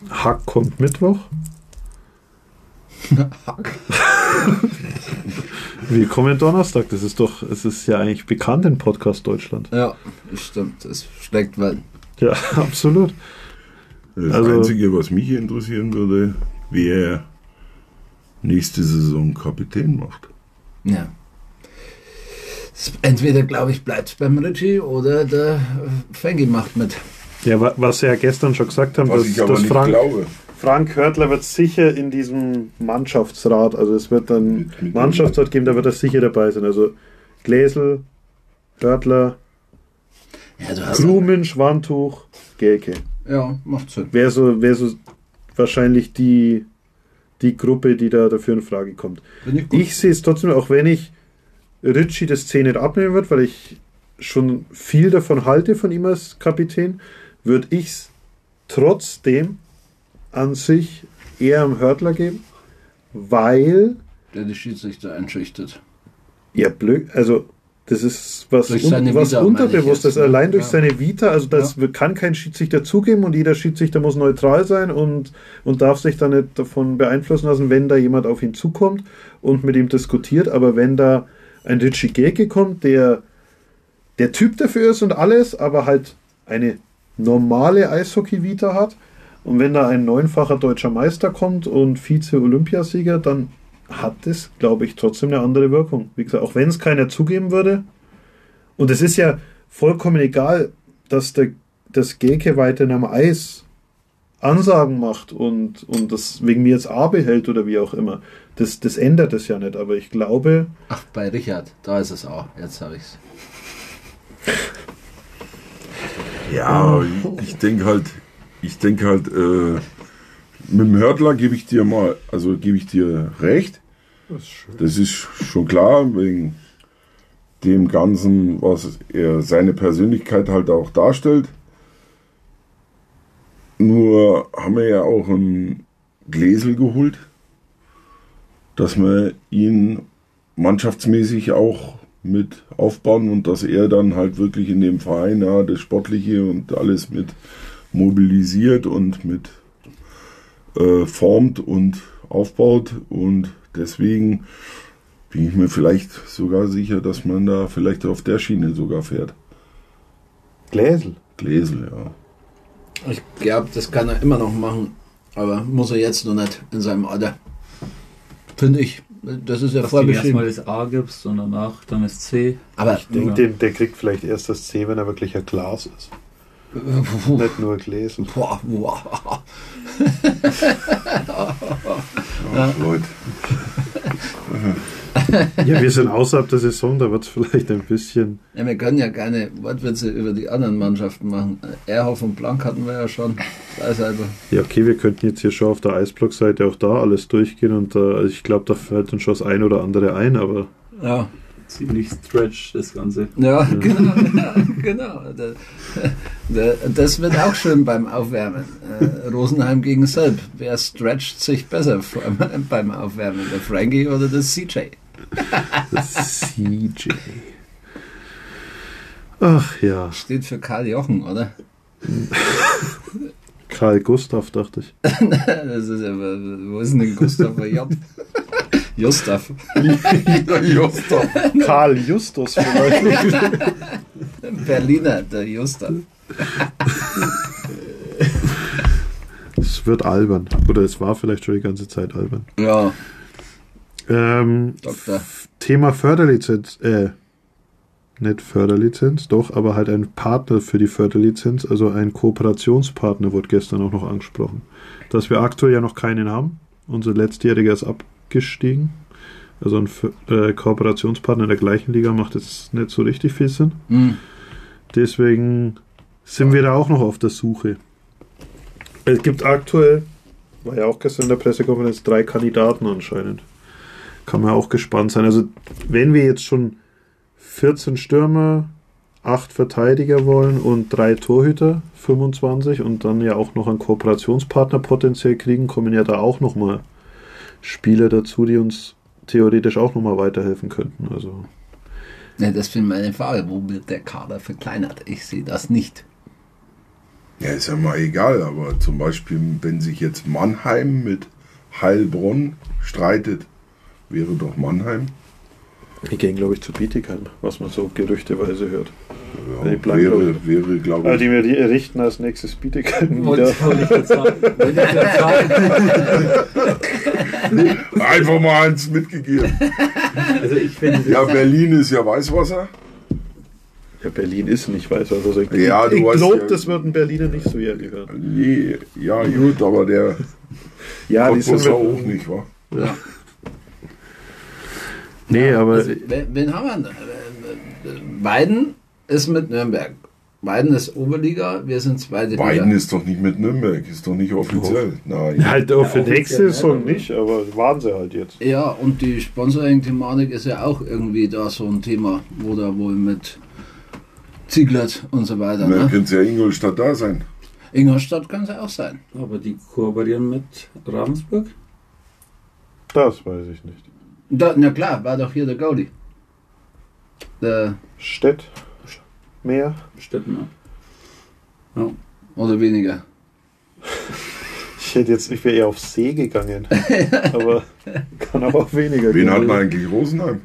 Hack kommt Mittwoch. Willkommen Donnerstag. Das ist doch, es ist ja eigentlich bekannt in Podcast Deutschland. Ja, das stimmt. Das schlägt Wellen. Ja, absolut. Das Also- Einzige, was mich interessieren würde, wer nächste Saison Kapitän macht. Ja. Entweder, glaube ich, bleibt es beim Richie oder der äh, Fengi macht mit. Ja, wa- was wir ja gestern schon gesagt haben, Was dass, ich aber dass nicht Frank, glaube. Frank Hörtler wird sicher in diesem Mannschaftsrat, also es wird dann Mit- mit- Mannschaftsrat geben, da wird er sicher dabei sein. Also Gläsel, Hörtler, Ja. Krumen, Schwantuch, Gelke. Ja, macht Sinn. Wäre so, wär so wahrscheinlich die, die Gruppe, die da dafür in Frage kommt. Ich. Ich sehe es trotzdem, auch wenn ich Ritchie das 10 nicht abnehmen würde, weil ich schon viel davon halte von ihm als Kapitän, würde ich es trotzdem an sich eher am Hörtler geben, weil der die Schiedsrichter einschüchtert. ja blöd, also das ist was, un, was Vita, Unterbewusstes, jetzt, allein durch Ja. seine Vita, also das kann kein Schiedsrichter zugeben und jeder Schiedsrichter muss neutral sein und, und darf sich da nicht davon beeinflussen lassen, wenn da jemand auf ihn zukommt und mit ihm diskutiert, aber wenn da ein Richie Geke kommt, der der Typ dafür ist und alles, aber halt eine normale Eishockey-Vita hat und wenn da ein neunfacher deutscher Meister kommt und Vize-Olympiasieger, dann hat das, glaube ich, trotzdem eine andere Wirkung. Wie gesagt, auch wenn es keiner zugeben würde. Und es ist ja vollkommen egal, dass der das Geke weiterhin am Eis Ansagen macht und, und das wegen mir jetzt A behält oder wie auch immer. Das, das ändert es ja nicht. Aber ich glaube, Ach, bei Richard, da ist es auch. Jetzt habe ich es. Ja, ich, ich denke halt, ich denke halt, äh, mit dem Hörtler gebe ich dir mal, also gebe ich dir recht. Das ist schon klar, wegen dem Ganzen, was er seine Persönlichkeit halt auch darstellt. Nur haben wir ja auch einen Gläsel geholt, dass wir ihn mannschaftsmäßig auch mit aufbauen und dass er dann halt wirklich in dem Verein ja, das Sportliche und alles mit mobilisiert und mit äh, formt und aufbaut und deswegen bin ich mir vielleicht sogar sicher, dass man da vielleicht auf der Schiene sogar fährt. Gläsel. Gläsel, ja. Ich glaube, das kann er immer noch machen, aber muss er jetzt noch nicht in seinem Alter. Finde ich. Das ist ja Dass vorbeschrieben. erstmal das A gibst und danach dann das C. Aber Ich denke, den- der kriegt vielleicht erst das C, wenn er wirklich ein Glas ist. Nicht nur Gläsel. boah, boah. ja Leute. Ja, wir sind außerhalb der Saison, da wird es vielleicht ein bisschen. Ja, wir können ja keine Wortwitze über die anderen Mannschaften machen. Erhoff und Blank hatten wir ja schon. Freiseite. Ja, okay, wir könnten jetzt hier schon auf der Eisblock-Seite auch da alles durchgehen und da, also ich glaube, da fällt uns schon das ein oder andere ein, aber Ja, Ziemlich stretch, das Ganze. ja, genau. Genau. Da- da- Das wird auch schön beim Aufwärmen. Äh, Rosenheim gegen Selb. Wer stretcht sich besser beim Aufwärmen? Der Frankie oder der CJ? CJ. Ach ja, Steht für Karl Jochen, oder? Karl Gustav, dachte ich. Das ist ja, wo ist denn Gustav J? Gustav. Josta. Karl Justus vielleicht. Berliner, der Gustav. Es wird albern. Oder es war vielleicht schon die ganze Zeit albern. Ja, Ähm, Doktor. Thema Förderlizenz, äh, nicht Förderlizenz, doch, aber halt ein Partner für die Förderlizenz, also ein Kooperationspartner wurde gestern auch noch angesprochen. Dass wir aktuell ja noch keinen haben. Unser letztjähriger ist abgestiegen. Also ein äh, Kooperationspartner in der gleichen Liga macht jetzt nicht so richtig viel Sinn. Hm. Deswegen sind wir da auch noch auf der Suche. Es gibt aktuell, war ja auch gestern in der Pressekonferenz, drei Kandidaten anscheinend. Kann man auch gespannt sein. Also, wenn wir jetzt schon 14 Stürmer, acht Verteidiger wollen und drei Torhüter, 25, und dann ja auch noch einen Kooperationspartner potenziell kriegen, kommen ja da auch nochmal Spieler dazu, die uns theoretisch auch nochmal weiterhelfen könnten. Also Ja, das finde meine Frage. Wo wird der Kader verkleinert? Ich sehe das nicht. Ja, ist ja mal egal, aber zum Beispiel, wenn sich jetzt Mannheim mit Heilbronn streitet, wäre doch Mannheim. die gehen, glaube ich, zu Bietigheim, was man so gerüchteweise hört. Ja, wäre, wäre glaube ich. die wir die richten als nächstes wieder. sagen. Einfach mal eins mitgegeben. Also ich finde, Ja, Berlin ist ja Weißwasser. Ja, Berlin ist nicht weiß, was also ich, Ja, du ich weißt glaube, ja- das wird ein Berliner nicht so eher gehört. Nee, ja, gut, aber der Ja, die sind auch nicht, wa? Ja. Nee, aber Also, wen, wen haben wir? denn? Äh, Weiden ist mit Nürnberg. Weiden ist Oberliga, wir sind zweite Weiden Liga. ist doch nicht mit Nürnberg, ist doch nicht offiziell. Nein. halt auch für Ja, nächste Saison nicht, aber waren sie halt jetzt. Ja, und die Sponsoring-Thematik ist ja auch irgendwie da so ein Thema, wo da wohl mit Zieglert und so weiter. Dann Ne? könnte es ja Ingolstadt da sein. Ingolstadt kann es ja auch sein. aber die kooperieren mit Ravensburg. Das weiß ich nicht. Da, na klar, war doch hier der Gaudi. Der, Stett, mehr. Stettner. oder weniger. Ich hätte jetzt, ich wäre eher auf See gegangen. aber kann auch auf weniger Wen gehen. hat man eigentlich Rosenheim?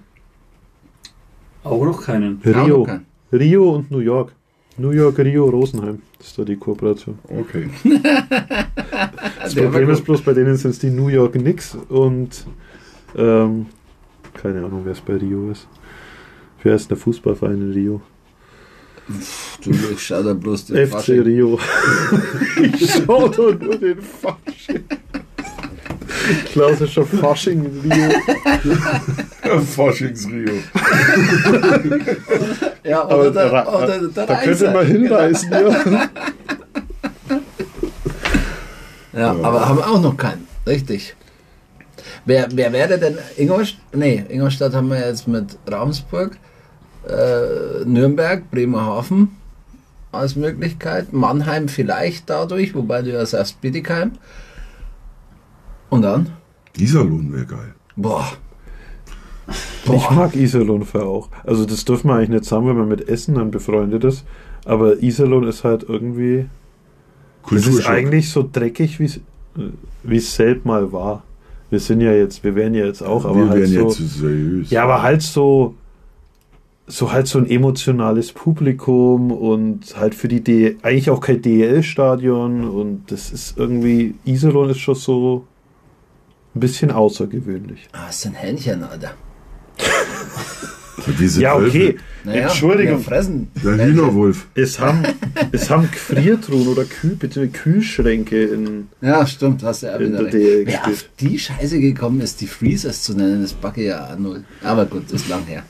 Auch noch keinen. Rio. Rio und New York. New York, Rio, Rosenheim. Das ist da die Kooperation. Okay. Das Der Problem ist bloß, bei denen sind es die New York Knicks und ähm, keine Ahnung, wer es bei Rio ist. Wer ist der Fußballverein in Rio? Du, ich schau da bloß den FC Fasching. Rio. ich schau doch nur den Fasching. Klassischer Fasching in Rio. Faschingsrio. Ja, Aber oder der, Ra- oder der Da könnte man hinreisen, ja. Ja, aber haben auch noch keinen. Richtig. Wer, wer wäre denn Ingolstadt? Nee, Ingolstadt haben wir jetzt mit Ravensburg, äh, Nürnberg, Bremerhaven als Möglichkeit, Mannheim vielleicht dadurch, wobei du ja sagst Bietigheim. Und dann? Dieser Lohn wäre geil. Boah. Ich Boah. mag Iserlohn für auch. Also das dürfen wir eigentlich nicht sagen, wenn man mit Essen dann befreundet ist. Aber Iserlohn ist halt irgendwie... Das ist eigentlich so dreckig, wie es- wie es selten mal war. Wir sind ja jetzt, wir werden ja jetzt auch, aber Wir halt werden so... jetzt zu seriös. Ja, aber halt so, so halt so ein emotionales Publikum und halt für die D eigentlich auch kein DL-Stadion und das ist irgendwie, Iserlohn ist schon so ein bisschen außergewöhnlich. Ah, ist ein Hähnchen, Alter. Diese Ja, okay, Naja, Entschuldigung. fressen. Der Hühnerwolf. es haben, es haben Gefriertruhen oder Kühl, bitte Kühlschränke in, Ja, stimmt, hast du ja auch in wieder der. DL Wer auf gespielt. die Scheiße gekommen ist, die Freezers zu nennen, das backe ja an null. Aber gut, ist lang her.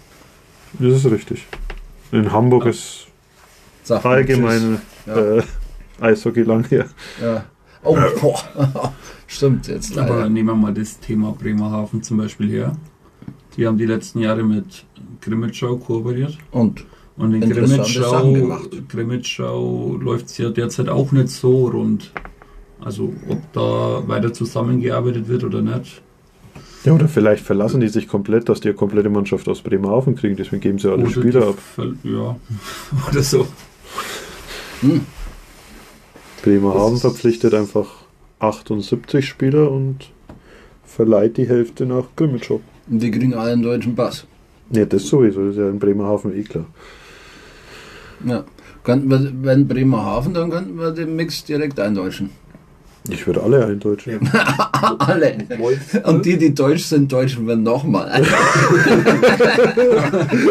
Das ist richtig. In Hamburg ist Sag mal allgemein Ja. äh, Eishockey lang her. Ja. Oh, boah. Stimmt, jetzt Aber leider. nehmen wir mal das Thema Bremerhaven zum Beispiel her. Die haben die letzten Jahre mit Grimmitschau kooperiert. Und Und in. Grimmitschau läuft es ja derzeit auch nicht so rund. Also ob da weiter zusammengearbeitet wird oder nicht. Ja, oder vielleicht verlassen die sich komplett, dass die eine komplette Mannschaft aus Bremerhaven kriegen, deswegen geben sie alle Oder Spieler ab. Ja, oder so. Bremerhaven Das ist- verpflichtet einfach 78 Spieler und verleiht die Hälfte nach Grimmitschau. die kriegen alle einen deutschen Pass. Ne, das sowieso, das ist ja in Bremerhaven eh klar. Ja. Könnten wir, wenn Bremerhaven, dann könnten wir den Mix direkt eindeutschen. Ich würde alle eindeutschen. alle. Und die, die deutsch sind, deutschen wir nochmal.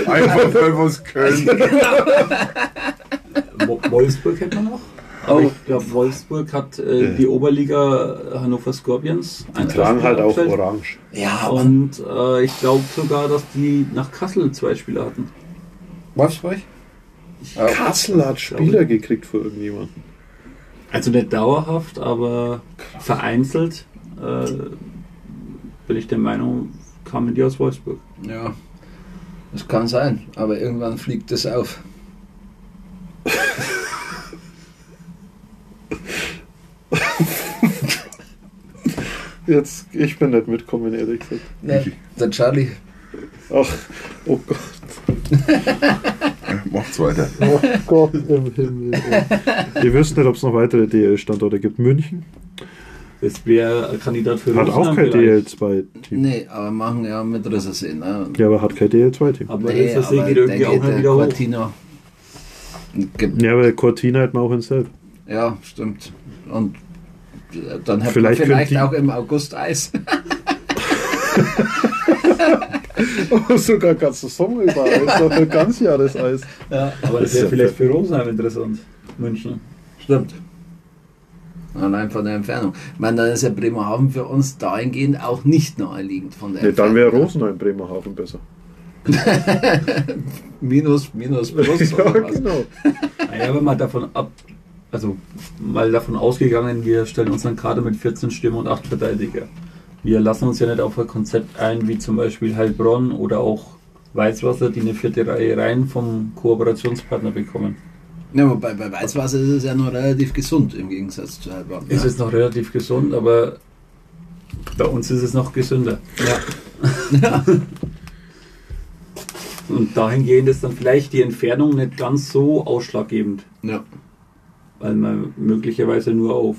Einfach weil wir es können. Wo- Wolfsburg hätte man noch. Oh. Aber ich glaube, Wolfsburg hat äh, die Oberliga Hannover Scorpions. Die tragen halt auch orange. Ja, und Und äh, ich glaube sogar, dass die nach Kassel zwei Spieler hatten. Wolfsburg? Ja. Kassel hat Spieler gekriegt für irgendjemanden. Also nicht dauerhaft, aber vereinzelt äh, bin ich der Meinung, kamen die aus Wolfsburg. Ja, das kann sein, aber irgendwann fliegt das auf. Jetzt, ich bin nicht mitkommen, ehrlich gesagt. Nee, der Charlie. Ach, oh Gott. Macht's weiter. Oh Gott im Himmel. Ihr wisst nicht, ob es noch weitere DL-Standorte gibt. München wäre ein Kandidat für hat auch kein vielleicht. DL2-Team. Nee, aber machen ja mit Rissersee. Ne? Ja, aber hat kein DL2-Team. Aber nee, aber geht irgendwie auch der wieder hoch. Cortina gibt Ja, aber Cortina hat man auch in Selb. Ja, stimmt. Und dann hat Vielleicht man vielleicht auch im August Eis. Sogar ganze Sommer über Eis, ganz Jahreseis. Ja, Aber das ist ja wäre vielleicht für Rosenheim interessant. München. stimmt. Allein von der Entfernung. Ich meine, dann ist ja Bremerhaven für uns dahingehend auch nicht naheliegend von der Nee, dann wäre Entfernung. Rosenheim Bremerhaven besser. Minus, minus, plus. ja, oder was? genau. Naja, aber mal davon ab, also mal davon ausgegangen, wir stellen unseren Kader mit 14 Stürmer und 8 Verteidiger. Wir lassen uns ja nicht auf ein Konzept ein, wie zum Beispiel Heilbronn oder auch Weißwasser, die eine vierte Reihe rein vom Kooperationspartner bekommen. Ja, wobei bei Weißwasser ist es ja noch relativ gesund im Gegensatz zu Heilbronn. Ist ja. jetzt noch relativ gesund, aber bei uns ist es noch gesünder. Ja. Und dahingehend ist dann vielleicht die Entfernung nicht ganz so ausschlaggebend, ja. weil man möglicherweise nur auf,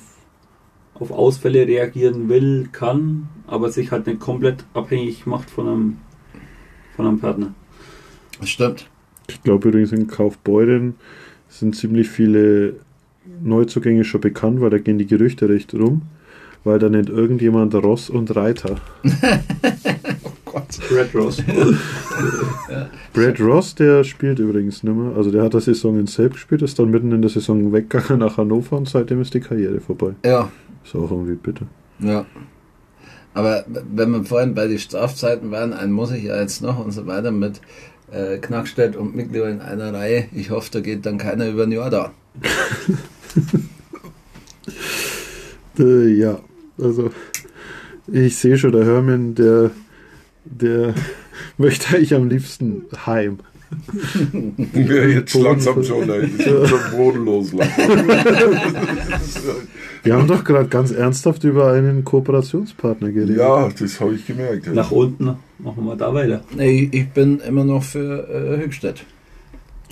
auf Ausfälle reagieren will, kann, aber sich halt nicht komplett abhängig macht von einem, von einem Partner. Das stimmt. Ich glaube übrigens in Kaufbeuren sind ziemlich viele Neuzugänge schon bekannt, weil da gehen die Gerüchte recht rum, weil da nennt irgendjemand Ross und Reiter. Red Rose. Brad Ross, der spielt übrigens nicht mehr. Also der hat der Saison in Selb gespielt, ist dann mitten in der Saison weggegangen nach Hannover und seitdem ist die Karriere vorbei. Ja, Ist auch irgendwie bitter. ja. Aber wenn wir vorhin bei den Strafzeiten waren, einen muss ich ja jetzt noch und so weiter mit äh, Knackstedt und Miglio in einer Reihe. Ich hoffe, da geht dann keiner über ein Jahr da. Äh, ja, also ich sehe schon, der Hermann, der, der möchte eigentlich am liebsten heim. Ja, jetzt langsam schon, ey. Ich bin schon bodenlos langsam. Wir haben doch gerade ganz ernsthaft über einen Kooperationspartner geredet. Ja, das habe ich gemerkt. ey. Nach unten machen wir da weiter. Nee, ich bin immer noch für äh, Höchstadt.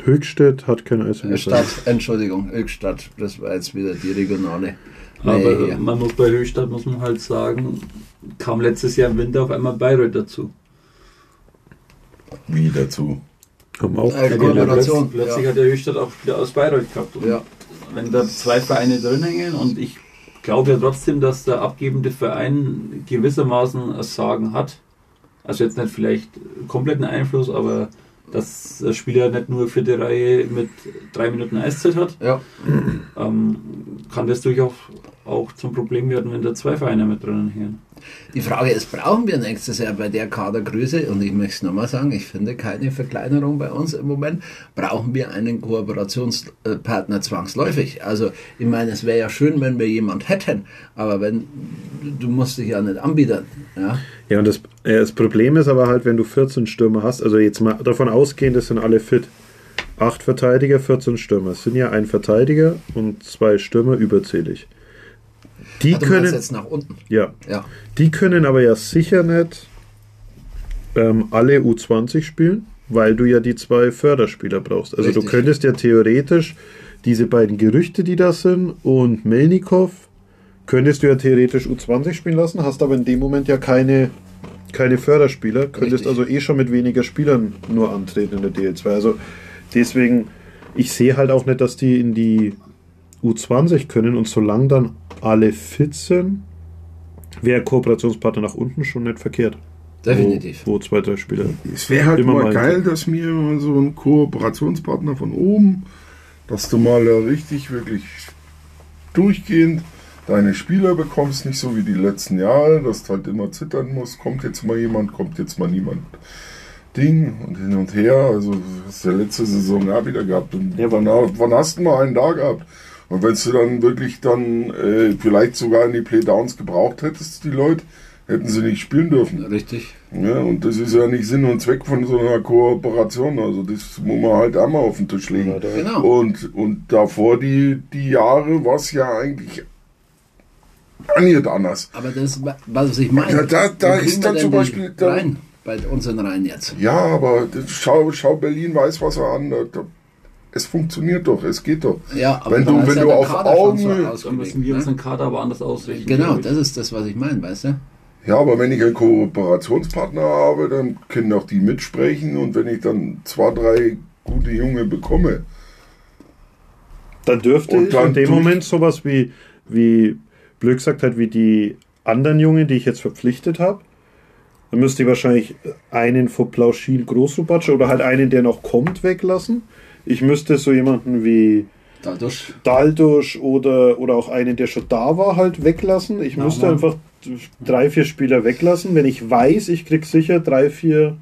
Höchstädt hat kein Äh, Eishockey. Stadt, Entschuldigung, Höchstadt. Das war jetzt wieder die regionale. Aber Nee, ja. man muss bei Höchstadt muss man halt sagen, kam letztes Jahr im Winter auf einmal Bayreuth dazu. Wie dazu? Haben auch Äh, Ja, Kooperation, Plötzlich, plötzlich ja. hat der Höchstadt auch Spieler aus Bayreuth gehabt. Und Ja. Wenn da zwei Vereine drin hängen und ich glaube ja trotzdem, dass der abgebende Verein gewissermaßen ein Sagen hat. Also jetzt nicht vielleicht kompletten Einfluss, aber dass der Spieler nicht nur vierte Reihe mit drei Minuten Eiszeit hat, Ja, ähm, kann das durchaus auch zum Problem werden, wenn da zwei Vereine mit drinnen hängen. Die Frage ist, brauchen wir nächstes Jahr bei der Kadergröße, und ich möchte es nochmal sagen, ich finde keine Verkleinerung bei uns im Moment, brauchen wir einen Kooperationspartner zwangsläufig. Also, ich meine, es wäre ja schön, wenn wir jemand hätten, aber wenn, du musst dich ja nicht anbieten. Ja, Ja, und das, das Problem ist aber halt, wenn du 14 Stürmer hast, also jetzt mal davon ausgehend, das sind alle fit. Acht Verteidiger, 14 Stürmer. Es sind ja ein Verteidiger und zwei Stürmer überzählig. Die du meinst können, jetzt nach unten. ja, Ja, die können aber ja sicher nicht ähm, alle U20 spielen, weil du ja die zwei Förderspieler brauchst. Also du Richtig. könntest ja theoretisch diese beiden Gerüchte, die da sind, und Melnikov, könntest du ja theoretisch U20 spielen lassen, hast aber in dem Moment ja keine, keine Förderspieler, könntest Richtig. also eh schon mit weniger Spielern nur antreten in der DL2. Also deswegen, ich sehe halt auch nicht, dass die in die U20 können und solange dann alle fit sind, wäre Kooperationspartner nach unten schon nicht verkehrt. definitiv. Wo, wo zwei, drei Spieler. Es wäre halt Immer mal geil, dass mir mal so ein Kooperationspartner von oben, dass du mal richtig, wirklich durchgehend deine Spieler bekommst, nicht so wie die letzten Jahre, dass du halt immer zittern musst, kommt jetzt mal jemand, kommt jetzt mal niemand. Ding und hin und her, also das hast du ja letzte Saison auch wieder gehabt. Und Ja, wann, wann hast du mal einen da gehabt? Und wenn du dann wirklich dann äh, vielleicht sogar in die Playdowns gebraucht hättest, die Leute, hätten sie nicht spielen dürfen. Richtig. Ja, und das ist ja nicht Sinn und Zweck von so einer Kooperation. Also das muss man halt einmal auf den Tisch legen. Genau. Und, und davor die, die Jahre war es ja eigentlich nicht anders. Aber das, was ich meine. Ja, da- da ist dann zum Beispiel da- rein bei unseren Reihen jetzt. Ja, aber das- schau, schau Berlin weiß was er an. Da- Es funktioniert doch, es geht doch. Ja, aber wenn du, wenn ja du auf Kader schon so Augen. Da ausgelegt, müssen wir ne? unseren Kader aber anders ausrichten. Genau, das ist das, was ich meine, weißt du? Ja, aber wenn ich einen Kooperationspartner habe, dann können auch die mitsprechen und wenn ich dann zwei, drei gute Junge bekomme, Dann dürfte Und ich dann in dem Moment sowas wie, wie Blöd gesagt hat, wie die anderen Jungen, die ich jetzt verpflichtet habe. Dann müsste ich wahrscheinlich einen von Plauschil Großrubatsche oder halt einen, der noch kommt, weglassen. Ich müsste so jemanden wie Dadurch, Daldusch oder, oder auch einen, der schon da war, halt weglassen. Ich Ja, müsste Mann. einfach drei, vier Spieler weglassen, wenn ich weiß, ich krieg sicher drei, vier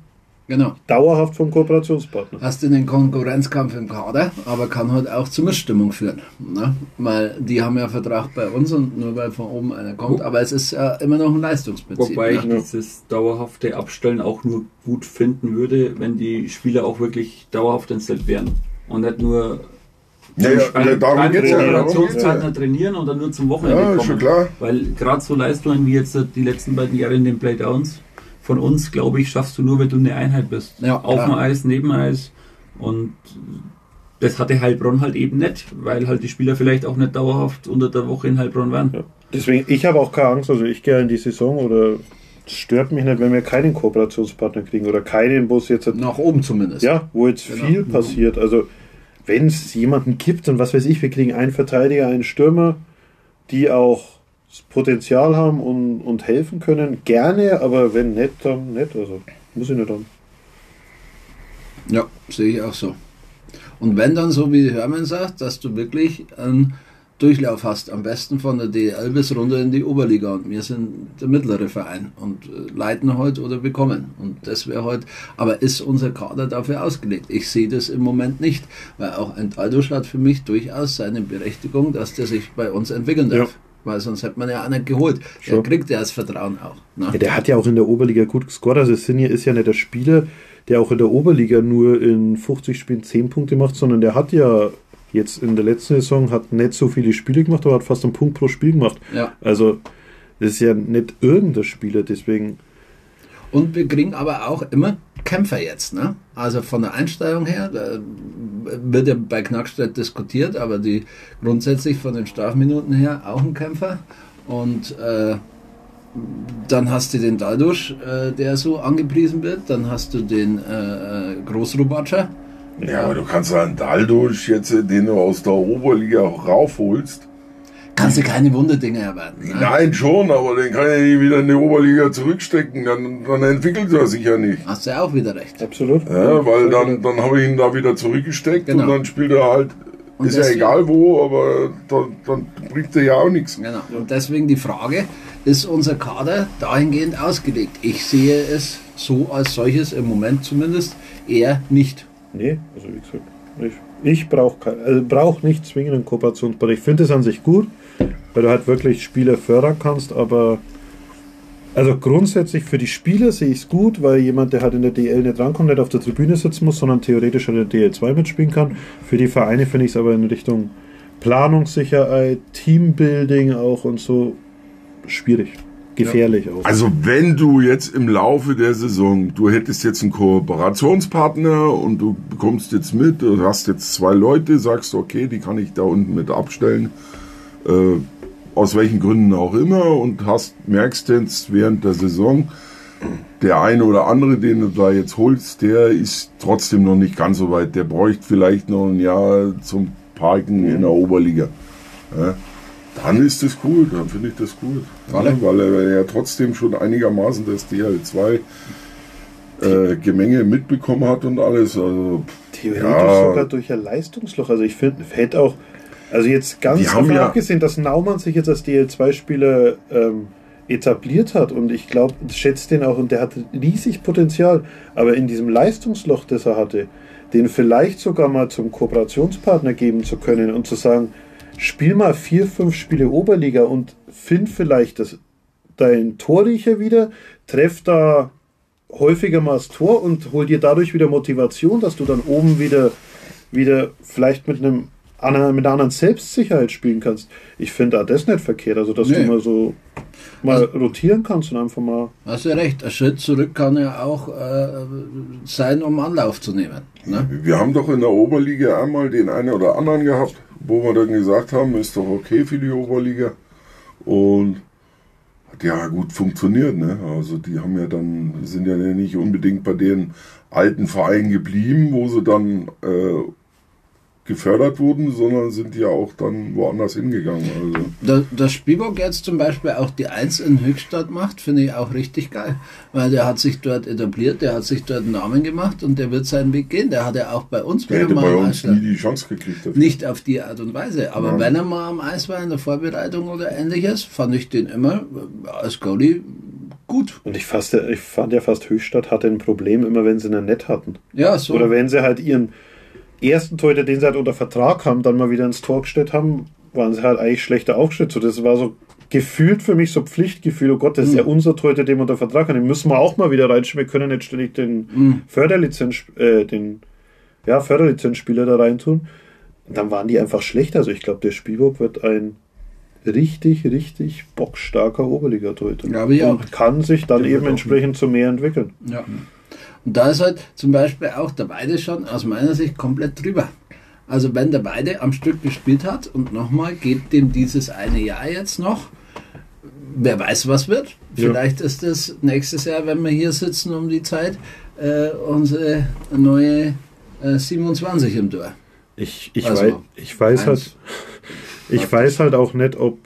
genau. dauerhaft vom Kooperationspartner. Hast du den Konkurrenzkampf im Kader, aber kann halt auch zur Missstimmung führen. Ne? Weil die haben ja Vertrag bei uns und nur weil von oben einer kommt, aber es ist ja immer noch ein Leistungsprinzip. Wobei ich ne? dieses dauerhafte Abstellen auch nur gut finden würde, wenn die Spieler auch wirklich dauerhaft entstellt wären. Und nicht nur Ja, ja, ja, darum beim geht's ja, Generationspartner geht's trainieren und dann nur zum Wochenende Ja, ist kommen. schon klar. Weil gerade so Leistungen wie jetzt die letzten beiden Jahre in den Playdowns von uns, glaube ich, schaffst du nur, wenn du eine Einheit bist. Ja, Auf dem Eis, neben Eis. Und das hatte Heilbronn halt eben nicht, weil halt die Spieler vielleicht auch nicht dauerhaft unter der Woche in Heilbronn waren. Ja. Deswegen, ich habe auch keine Angst, also ich gehe in die Saison oder es stört mich nicht, wenn wir keinen Kooperationspartner kriegen oder keinen, wo es jetzt Nach oben zumindest. ja, wo jetzt Genau. viel passiert. Also wenn es jemanden gibt und was weiß ich, wir kriegen einen Verteidiger, einen Stürmer, die auch das Potenzial haben und, und helfen können, gerne, aber wenn nicht, dann nicht. Also muss ich nicht haben. Ja, sehe ich auch so. Und wenn dann so wie Hermann sagt, dass du wirklich einen Durchlauf hast, am besten von der DL bis runter in die Oberliga und wir sind der mittlere Verein und äh, leiten heute oder bekommen und das wäre heute, aber ist unser Kader dafür ausgelegt? Ich sehe das im Moment nicht, weil auch ein Taldusch hat für mich durchaus seine Berechtigung, dass der sich bei uns entwickeln darf. Ja. Weil sonst hätte man ja nicht geholt. Der kriegt ja das Vertrauen auch. Ne? Ja, der hat ja auch in der Oberliga gut gescored. Also Sinja ist ja nicht der Spieler, der auch in der Oberliga nur in 50 Spielen 10 Punkte macht, sondern der hat ja jetzt in der letzten Saison hat nicht so viele Spiele gemacht, aber hat fast einen Punkt pro Spiel gemacht. Ja. Also das ist ja nicht irgendein Spieler, deswegen Und wir kriegen aber auch immer Kämpfer jetzt. Ne? Also von der Einstellung her, da wird ja bei Knackstedt diskutiert, aber die grundsätzlich von den Strafminuten her auch ein Kämpfer. Und äh, dann hast du den Daldusch, äh, der so angepriesen wird. Dann hast du den äh, äh, Großrubatscher. Ja, aber du kannst einen Daldusch jetzt, äh, den du aus der Oberliga raufholst. Kannst du keine Wunderdinge erwarten. Ne? Nein, schon, aber den kann ich nicht wieder in die Oberliga zurückstecken. Dann, dann entwickelt er sich ja nicht. Hast du ja auch wieder recht. absolut. Ja, weil dann, dann habe ich ihn da wieder zurückgesteckt Genau. und dann spielt er halt, Und ist ja deswegen- egal wo, aber dann, dann bringt er ja auch nichts. Genau. Und deswegen die Frage, ist unser Kader dahingehend ausgelegt? Ich sehe es so als solches im Moment zumindest eher nicht. Nee, also wie gesagt, ich, ich brauche also brauch nicht zwingend einen Kooperationspartner. Ich finde es an sich gut, weil du halt wirklich Spieler fördern kannst, aber also grundsätzlich für die Spieler sehe ich es gut, weil jemand, der halt in der DL nicht rankommt, nicht auf der Tribüne sitzen muss, sondern theoretisch in der DL2 mitspielen kann. Für die Vereine finde ich es aber in Richtung Planungssicherheit, Teambuilding auch und so schwierig. Gefährlich auch. Also wenn du jetzt im Laufe der Saison, du hättest jetzt einen Kooperationspartner und du bekommst jetzt mit, du hast jetzt zwei Leute, sagst okay, die kann ich da unten mit abstellen, äh, aus welchen Gründen auch immer und hast merkst jetzt während der Saison, der eine oder andere, den du da jetzt holst, der ist trotzdem noch nicht ganz so weit. Der bräuchte vielleicht noch ein Jahr zum Parken in der Oberliga. Ja, dann ist das cool, dann finde ich das gut. Ja, weil er ja trotzdem schon einigermaßen das DL2 äh, Gemenge mitbekommen hat und alles. Also, Theoretisch Ja. sogar durch ein Leistungsloch. Also ich finde, hätte auch, also jetzt ganz davon ja- abgesehen, dass Naumann sich jetzt als DL2-Spieler ähm, etabliert hat und ich glaube, schätzt den auch und der hat riesig Potenzial, aber in diesem Leistungsloch, das er hatte, den vielleicht sogar mal zum Kooperationspartner geben zu können und zu sagen, spiel mal vier, fünf Spiele Oberliga und find vielleicht das, dein Torriecher wieder, treff da häufiger mal das Tor und hol dir dadurch wieder Motivation, dass du dann oben wieder, wieder vielleicht mit einem an einer, mit einer anderen Selbstsicherheit spielen kannst. Ich finde auch das nicht verkehrt, also dass Nee. du mal so mal Also- rotieren kannst und einfach mal. Hast du recht, ein Schritt zurück kann ja auch äh, sein, um Anlauf zu nehmen. Ne? Wir haben doch in der Oberliga einmal den einen oder anderen gehabt, wo wir dann gesagt haben, ist doch okay für die Oberliga. Und hat ja gut funktioniert, ne? Also die haben ja dann, sind ja nicht unbedingt bei den alten Vereinen geblieben, wo sie dann äh, gefördert wurden, sondern sind ja auch dann woanders hingegangen. Also Da, dass Spielbock jetzt zum Beispiel auch die Eins in Höchstadt macht, finde ich auch richtig geil. Weil der hat sich dort etabliert, der hat sich dort einen Namen gemacht und der wird seinen Weg gehen. Der hat ja auch bei uns der hätte mal bei uns nie die Chance gekriegt. dafür. Nicht auf die Art und Weise, aber Ja. wenn er mal am Eis war in der Vorbereitung oder ähnliches, fand ich den immer als Goalie gut. Und ich, fast, ich fand ja fast Höchstadt hatte ein Problem, immer wenn sie einen Net hatten. Ja, so. Oder wenn sie halt ihren ersten Torhüter, den sie halt unter Vertrag haben, dann mal wieder ins Tor gestellt haben, waren sie halt eigentlich schlechter aufgestellt. So, das war so gefühlt für mich so Pflichtgefühl, oh Gott, das ist ja unser Torhüter, den wir unter Vertrag haben, den müssen wir auch mal wieder reinspielen. Wir können nicht ständig den Mhm. Förderlizenz, äh, den ja, Förderlizenzspieler da reintun. Und dann waren die einfach schlechter. Also ich glaube, der Spielburg wird ein richtig, richtig bockstarker Oberligatorhüter. Glaube ich auch. Und kann sich dann eben entsprechend zu mehr entwickeln. Ja. Und da ist halt zum Beispiel auch der Weide schon aus meiner Sicht komplett drüber. Also wenn der Weide am Stück gespielt hat und nochmal geht dem dieses eine Jahr jetzt noch, wer weiß, was wird. Ja. Vielleicht ist das nächstes Jahr, wenn wir hier sitzen um die Zeit, äh, unsere neue äh, 27 im Tor. Ich, ich, Also, weiß, ich weiß halt, ich weiß halt auch nicht, ob,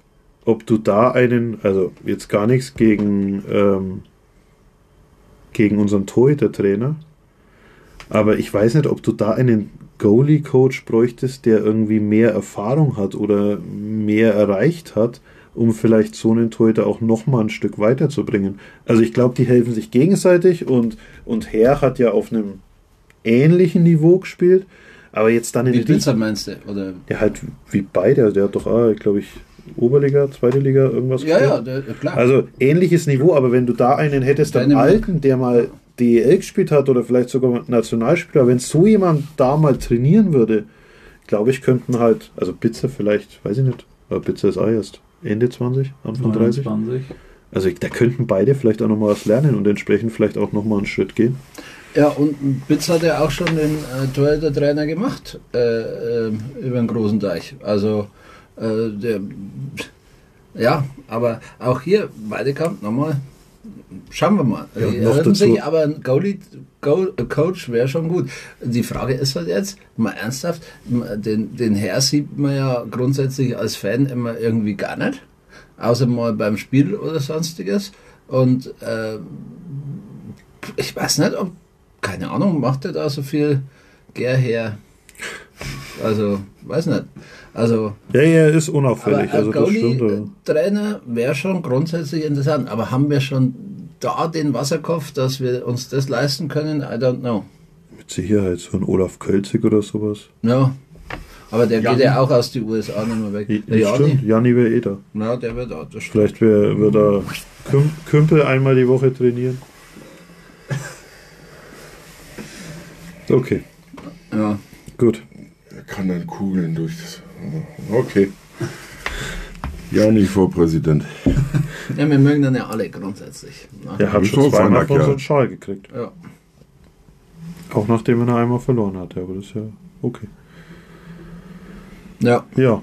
ob du da einen, also jetzt gar nichts gegen, ähm, gegen unseren Torhüter-Trainer, aber ich weiß nicht, ob du da einen Goalie-Coach bräuchtest, der irgendwie mehr Erfahrung hat oder mehr erreicht hat, um vielleicht so einen Torhüter auch nochmal ein Stück weiterzubringen. Also ich glaube, die helfen sich gegenseitig und, und Herr hat ja auf einem ähnlichen Niveau gespielt, aber jetzt dann in Wie Blitzer meinst du? Oder? ja, halt wie beide. Also Der hat doch, ah, glaube ich, Oberliga, zweite Liga, irgendwas Ja, ja, gespielt. der, klar. Also ähnliches Niveau, aber wenn du da einen hättest, einen Deine- alten, der mal DEL gespielt hat oder vielleicht sogar Nationalspieler, wenn so jemand da mal trainieren würde, glaube ich, könnten halt, also Bitzer vielleicht, weiß ich nicht, aber Bitzer ist auch erst Ende 20, Anfang 30. 29. Also da könnten beide vielleicht auch nochmal was lernen und entsprechend vielleicht auch nochmal einen Schritt gehen. Ja, und Bitz hat ja auch schon den äh, Torhüter-Trainer gemacht äh, äh, über den großen Teich. Also, äh, der, ja, aber auch hier, Weidekamp, nochmal, schauen wir mal. Ja, Die noch sich, aber ein Goalie, Go, Coach wäre schon gut. Die Frage ist halt jetzt, mal ernsthaft, den, den Herr sieht man ja grundsätzlich als Fan immer irgendwie gar nicht, außer mal beim Spiel oder sonstiges. Und äh, ich weiß nicht, ob, keine Ahnung, macht er da so viel Gär her? Also, weiß nicht. Also, Ja, ja, ist aber unauffällig. ein Also das stimmt. ja. Goalie-Trainer wäre schon grundsätzlich interessant. Aber haben wir schon da den Wasserkopf, dass wir uns das leisten können? I don't know. Mit Sicherheit so ein Olaf Kölzig oder sowas. Ja. Aber der Janni. geht ja auch aus den USA nicht mehr weg. Ja, Der Janni. stimmt, Janni wäre eh da. Ja, der wird auch. Das stimmt. Vielleicht wird wir da Küm Kümpel einmal die Woche trainieren. Okay, Ja. gut. Er kann dann Kugeln durch das. Okay. Ja, nicht vor Präsident. ja, wir mögen dann ja alle grundsätzlich. Er hat schon zweimal von so einen Schal gekriegt. Ja. Auch nachdem er noch einmal verloren hatte, aber das ist ja okay. ja. Ja,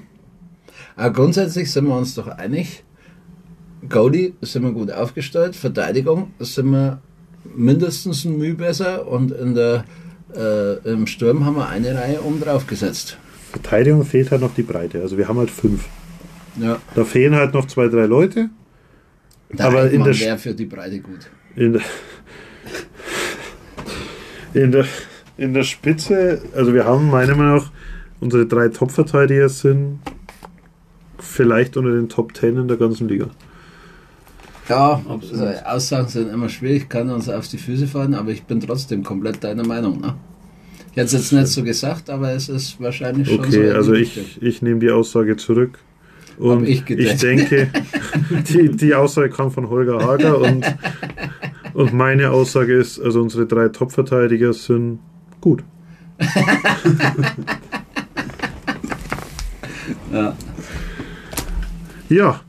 Aber grundsätzlich sind wir uns doch einig. Goalie sind wir gut aufgestellt, Verteidigung sind wir mindestens ein Mühe besser und in der, äh, im Sturm haben wir eine Reihe oben drauf gesetzt. Verteidigung fehlt halt noch die Breite. Also wir haben halt fünf. Ja, Da fehlen halt noch zwei, drei Leute. der Aber in der wäre für die Breite gut. In der, in der, in der Spitze, also wir haben meiner Meinung nach, unsere drei Top-Verteidiger sind vielleicht unter den Top 10 in der ganzen Liga. Ja, also Aussagen sind immer schwierig, kann uns auf die Füße fallen, aber ich bin trotzdem komplett deiner Meinung. Ne? Ich hätte es jetzt nicht so gesagt, aber es ist wahrscheinlich schon so. Okay, in die also Richtung. ich, ich nehme die Aussage zurück. Und ich ich, denke, die, die Aussage kam von Holger Hager und, und meine Aussage ist, also unsere drei Top-Verteidiger sind gut. Ja. Ja.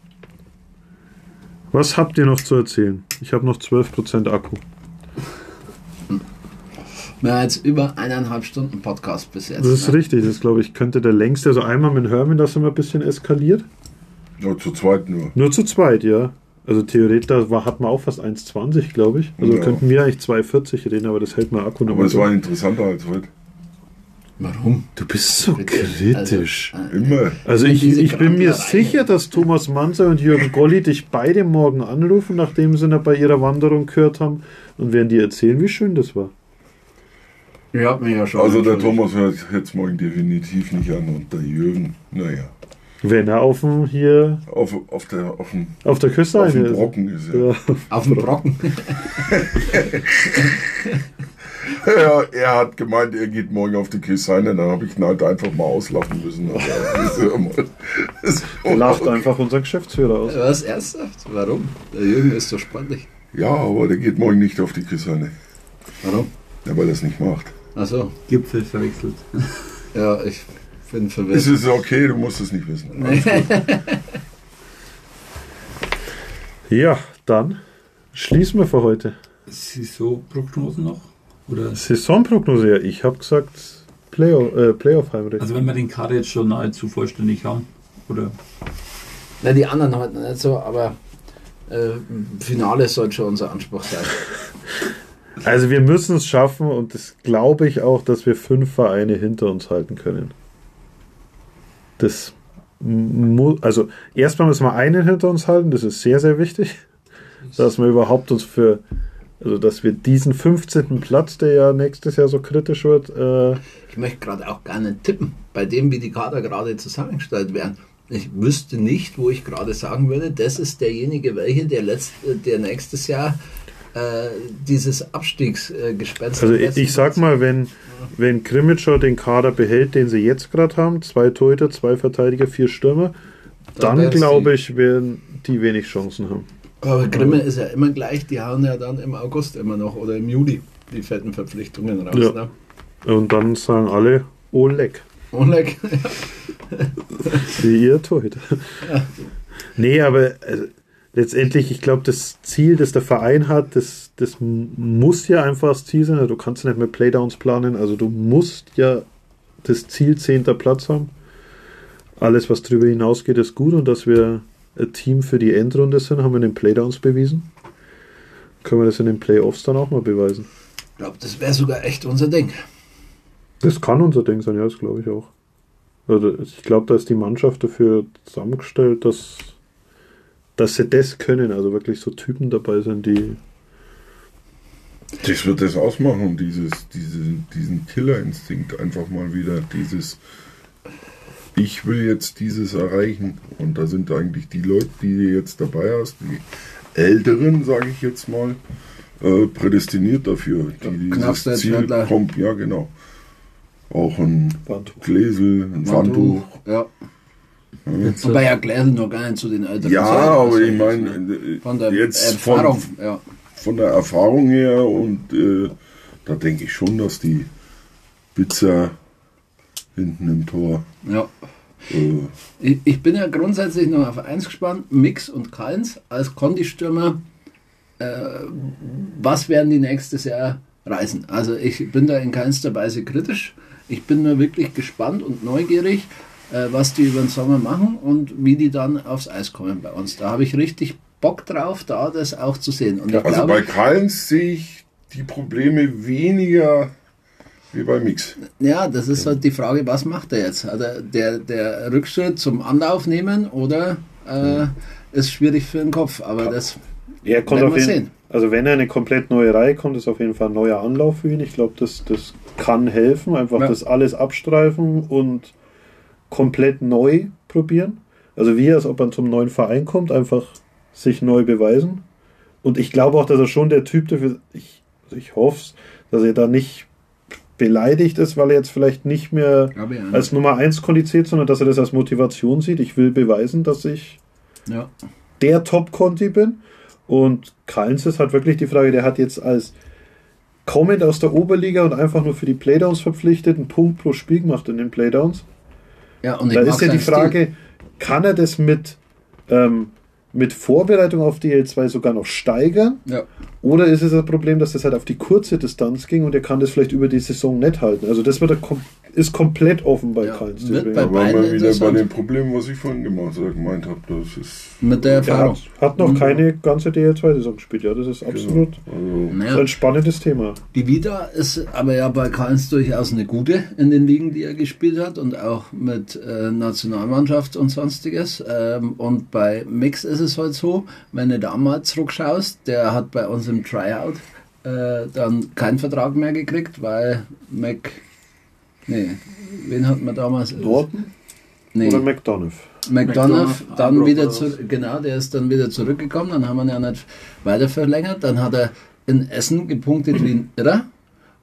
Was habt ihr noch zu erzählen? Ich habe noch 12% Akku. Wir haben jetzt über eineinhalb Stunden Podcast bis jetzt. Das ist ne? richtig, das glaube ich könnte der längste. Also einmal mit Herman, das immer ein bisschen eskaliert. Ja, zu zweit nur. Nur zu zweit, ja. Also theoretisch da war, hat man auch fast 1,20, glaube ich. Also Ja. könnten wir eigentlich 2,40 reden, aber das hält mein Akku noch Aber mal es war interessanter als heute. Warum? Du bist so Bitte. kritisch. Also, Immer. Also ich, ich bin mir sicher, dass Thomas Manzer und Jürgen Golli dich beide morgen anrufen, nachdem sie noch bei ihrer Wanderung gehört haben und werden dir erzählen, wie schön das war. Ich hab mich ja schon. Also der. Thomas hört jetzt morgen definitiv nicht an und der Jürgen, naja, Wenn er auf dem hier auf, auf, der, auf, dem, auf der Küste auf dem ist. Brocken ist er. Ja. Auf dem Brocken. Ja, er hat gemeint, er geht morgen auf die Küsteine, dann habe ich ihn halt einfach mal auslachen müssen. Ist Lacht einfach unser Geschäftsführer aus. Was ernsthaft? Warum? Der Jürgen ist so sportlich. Ja, aber der geht morgen nicht auf die Küsteine. Warum? Ja, weil er es nicht macht. Achso, Gipfel verwechselt. ja, ich bin Es verwirrt. ist okay, du musst es nicht wissen. Alles gut. Ja, dann schließen wir für heute. Saisonprognosen noch? Oder? Saisonprognose, ja, ich habe gesagt Playoff, äh, Playoff Heimrecht. Also wenn wir den Kader jetzt schon nahezu vollständig haben. Oder? Na, die anderen halt nicht so, aber äh, Finale sollte schon unser Anspruch sein. Also wir müssen es schaffen und das glaube ich auch, dass wir fünf Vereine hinter uns halten können. Das mu also erstmal müssen wir einen hinter uns halten, das ist sehr, sehr wichtig, dass wir überhaupt uns für, also dass wir diesen 15. Platz, der ja nächstes Jahr so kritisch wird, äh, Ich möchte gerade auch gerne tippen, bei dem, wie die Kader gerade zusammengestellt werden. Ich wüsste nicht, wo ich gerade sagen würde, das ist derjenige, welche der, letzt, der nächstes Jahr dieses Abstiegsgespenst also ich, sag mal, wenn, wenn Krimitschau den Kader behält, den sie jetzt gerade haben, zwei Torhüter, zwei Verteidiger, vier Stürmer, Dann dann glaube ich, werden die wenig Chancen haben. Aber Grimme ist ja immer gleich, die hauen ja dann im August immer noch oder im Juli die fetten Verpflichtungen raus. Ja. Ne? Und dann sagen alle, leck. Oleg, Wie ihr Torhüter. Nee, aber also, letztendlich, ich glaube, das Ziel, das der Verein hat, das, das muss ja einfach das Ziel sein. Also, du kannst nicht mehr Playdowns planen. Also du musst ja das Ziel 10. Platz haben. Alles, was darüber hinausgeht, ist gut. Und dass wir ein Team für die Endrunde sind, haben wir in den Playdowns bewiesen. Können wir das in den Playoffs dann auch mal beweisen. ich glaube, das wäre sogar echt unser Ding. Das kann unser Ding sein, ja, das glaube ich auch. Also ich glaube, da ist die Mannschaft dafür zusammengestellt, dass, dass sie das können. Also wirklich so Typen dabei sind, die. Das wird das ausmachen, dieses, diese, diesen Killerinstinkt einfach mal wieder, dieses ich will jetzt dieses erreichen. Und da sind eigentlich die Leute, die du jetzt dabei hast, die Älteren, sage ich jetzt mal, äh, prädestiniert dafür. Die Knappster, dieses Ziel kommt, ja genau. Auch ein Wandtuch. Gläsel, ein Wandtuch. Ja. Jetzt, Wobei ja Gläsel noch gar nicht zu den Älteren Ja, aber Also, ich meine, äh, von der jetzt Erfahrung. von, ja. von der Erfahrung her und äh, da denke ich schon, dass die Pizza hinten im Tor. ja. Äh, Ich, ich bin ja grundsätzlich noch auf eins gespannt: Mix und Keins als Kondi-Stürmer. Äh, was werden die nächstes Jahr reißen? Also, ich bin da in keinster Weise kritisch. Ich bin nur wirklich gespannt und neugierig, äh, was die über den Sommer machen und wie die dann aufs Eis kommen bei uns. Da habe ich richtig Bock drauf, da das auch zu sehen. Und ich also glaube, bei Kallens sehe ich die Probleme weniger wie bei Mix. Ja, das ist halt die Frage, was macht er jetzt? Hat er der, der Rückschritt zum Anlauf nehmen oder äh, ist schwierig für den Kopf? Aber das Er kommt Werden auf wir jeden sehen. Also wenn er eine komplett neue Reihe kommt, ist auf jeden Fall ein neuer Anlauf für ihn. Ich glaube, das, das kann helfen. Einfach Ja. das alles abstreifen und komplett neu probieren. Also wie als ob man zum neuen Verein kommt, einfach sich neu beweisen. Und ich glaube auch, dass er schon der Typ dafür, ich, also ich hoffe dass er da nicht beleidigt ist, weil er jetzt vielleicht nicht mehr auch. als Nummer 1 kondiziert, sondern dass er das als Motivation sieht. Ich will beweisen, dass ich ja. der Top-Conti bin. Und Kallens ist halt wirklich die Frage, der hat jetzt als kommend aus der Oberliga und einfach nur für die Playdowns verpflichtet, einen Punkt pro Spiel gemacht in den Playdowns. Ja, und ich Da mag ist ja die Frage, kann er das mit, ähm, mit Vorbereitung auf DL2 sogar noch steigern? Ja. Oder ist es ein Problem, dass das halt auf die kurze Distanz ging und er kann das vielleicht über die Saison nicht halten? Also das wird kom ist komplett offen bei Ja, Karl wird Stübing. bei- Da waren wir wieder bei den Problemen, was ich vorhin gemacht, äh, gemeint habe. Das ist mit der Er Erfahrung. hat, hat noch keine ganze DL2-Saison gespielt, ja, das ist absolut Genau. Also, so Naja, ein spannendes Thema. die Vida ist aber ja bei Karls durchaus eine gute in den Ligen, die er gespielt hat und auch mit äh, Nationalmannschaft und sonstiges. Ähm, und bei Mix ist es halt so, wenn du da mal zurückschaust, der hat bei uns im Tryout äh, dann keinen Vertrag mehr gekriegt, weil Mac. Nee, wen hat man damals? Norton Nee. oder McDonough? McDonough dann wieder zu, genau, der ist dann wieder zurückgekommen, dann haben wir ihn ja nicht weiter verlängert, dann hat er in Essen gepunktet wie ein Irrer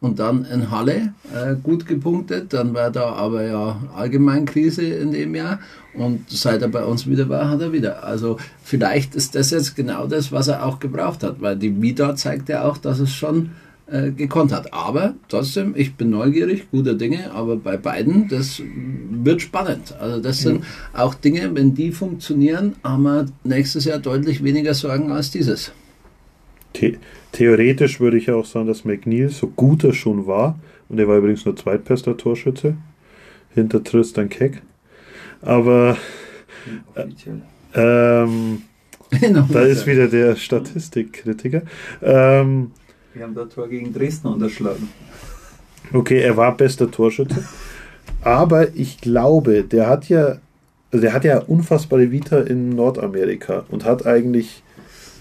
und dann in Halle äh, gut gepunktet, dann war da aber ja Allgemeinkrise in dem Jahr und seit er bei uns wieder war, hat er wieder. Also vielleicht ist das jetzt genau das, was er auch gebraucht hat, weil die Vida zeigt ja auch, dass es schon äh, gekonnt hat. Aber trotzdem, ich bin neugierig, guter Dinge, aber bei beiden, das wird spannend. Also das sind auch Dinge, wenn die funktionieren, haben wir nächstes Jahr deutlich weniger Sorgen als dieses. The theoretisch würde ich ja auch sagen, dass McNeil, so gut er schon war, und er war übrigens nur zweitbester Torschütze, hinter Tristan Keck, aber Offiziell. ähm, da ist wieder der Statistikkritiker. Ähm, Wir haben das Tor gegen Dresden unterschlagen. okay, er war bester Torschütze, aber ich glaube, der hat ja, also der hat ja unfassbare Vita in Nordamerika und hat eigentlich,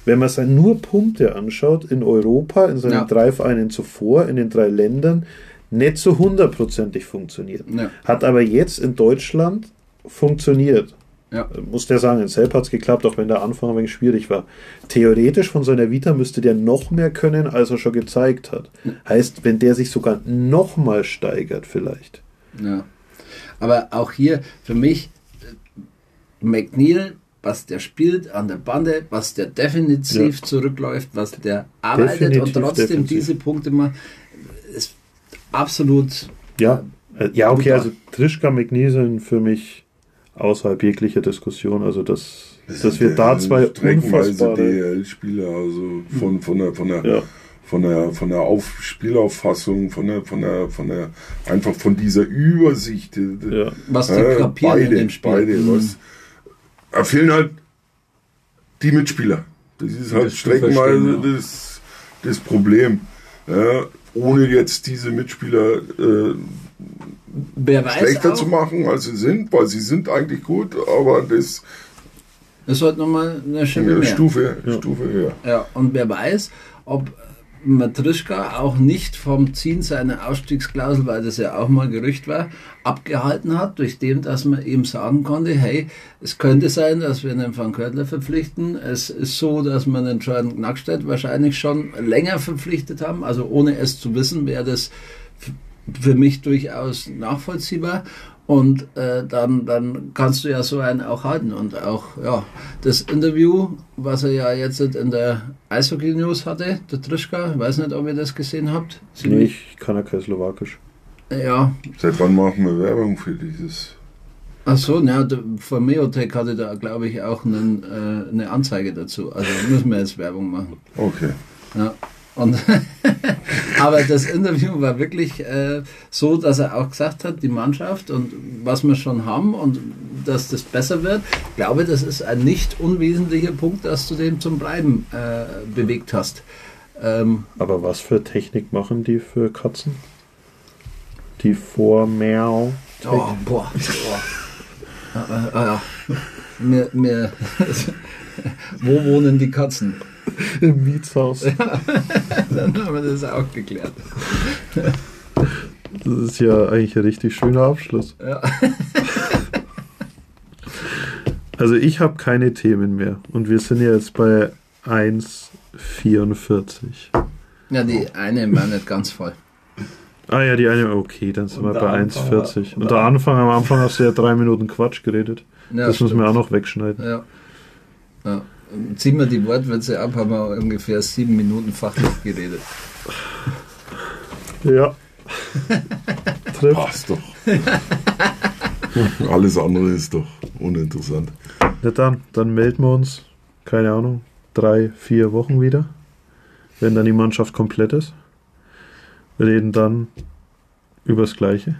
wenn man sich nur Punkte anschaut, in Europa, in seinen Ja. drei Vereinen zuvor, in den drei Ländern, nicht so hundertprozentig funktioniert. Ja. Hat aber jetzt in Deutschland funktioniert. Ja. Muss der sagen, in Selb hat es geklappt, auch wenn der Anfang ein wenig schwierig war. Theoretisch von seiner Vita müsste der noch mehr können, als er schon gezeigt hat. Heißt, wenn der sich sogar noch mal steigert, vielleicht. Ja. Aber auch hier für mich äh, McNeil, was der spielt an der Bande, was der definitiv zurückläuft, was der arbeitet Definitiv und trotzdem defensiv. diese Punkte macht, ist absolut Ja, äh, ja okay, also Trischka McNeil sind für mich außerhalb jeglicher Diskussion. Also, dass, dass wir da zwei streckenweise unfassbare... DL-Spieler, also von, von der, von der, Ja. von der, von der Auf Spielauffassung, von der, von der, von der, einfach von dieser Übersicht. Ja. was die Äh, kapieren beide, in dem Spiel. Beide, Mhm. was, da fehlen halt die Mitspieler. Das ist halt Das streckenweise ja. das, das Problem. Ja, ohne jetzt diese Mitspieler äh, Wer weiß schlechter auch, zu machen, als sie sind, weil sie sind eigentlich gut, aber das das sollte nochmal eine eine mehr. Stufe, Stufe höher. Ja, und wer weiß, ob Matrischka auch nicht vom Ziehen seiner Ausstiegsklausel, weil das ja auch mal Gerücht war, abgehalten hat, durch dem, dass man ihm sagen konnte, hey, es könnte sein, dass wir einen Van Körtler verpflichten. Es ist so, dass wir den Jordan Knackstedt wahrscheinlich schon länger verpflichtet haben, also ohne es zu wissen, wäre das für mich durchaus nachvollziehbar. Und äh, dann, dann kannst du ja so einen auch halten. Und auch ja, das Interview, was er ja jetzt in der Eishockey News hatte, der Trischka, ich weiß nicht, ob ihr das gesehen habt. Nee, ich kann ja kein Slowakisch. Ja, Seit wann machen wir Werbung für dieses? ach so, ja, von Meotech hatte da, glaube ich, auch einen, äh, eine Anzeige dazu. Also müssen wir jetzt Werbung machen. Okay. Ja. Und aber das Interview war wirklich äh, so, dass er auch gesagt hat, die Mannschaft und was wir schon haben und dass das besser wird. Ich glaube, das ist ein nicht unwesentlicher Punkt, dass du den zum Bleiben äh, bewegt hast. Ähm, Aber was für Technik machen die für Katzen? Die Vormeow. oh, boah. boah. Ah, ah, ja. Mir, mir, wo wohnen die Katzen? Im Mietshaus. Dann haben wir das auch geklärt. Das ist ja eigentlich ein richtig schöner Abschluss. Ja. Also ich habe keine Themen mehr. Und wir sind ja jetzt bei 1,44. ja, die eine war nicht ganz voll. Ah ja, die eine, okay, dann sind Und wir bei Anfang 1,40. war- Und der Anfang, am Anfang hast du ja drei Minuten Quatsch geredet. Ja, das müssen wir stimmt. auch noch wegschneiden. Ja. ja. Ziehen wir die Wortwitze ab, haben wir ungefähr sieben Minuten fachlich geredet. Ja. Trifft. Passt doch. Alles andere ist doch uninteressant. Na dann, dann melden wir uns, keine Ahnung, drei, vier Wochen wieder, wenn dann die Mannschaft komplett ist. Wir reden dann über das Gleiche.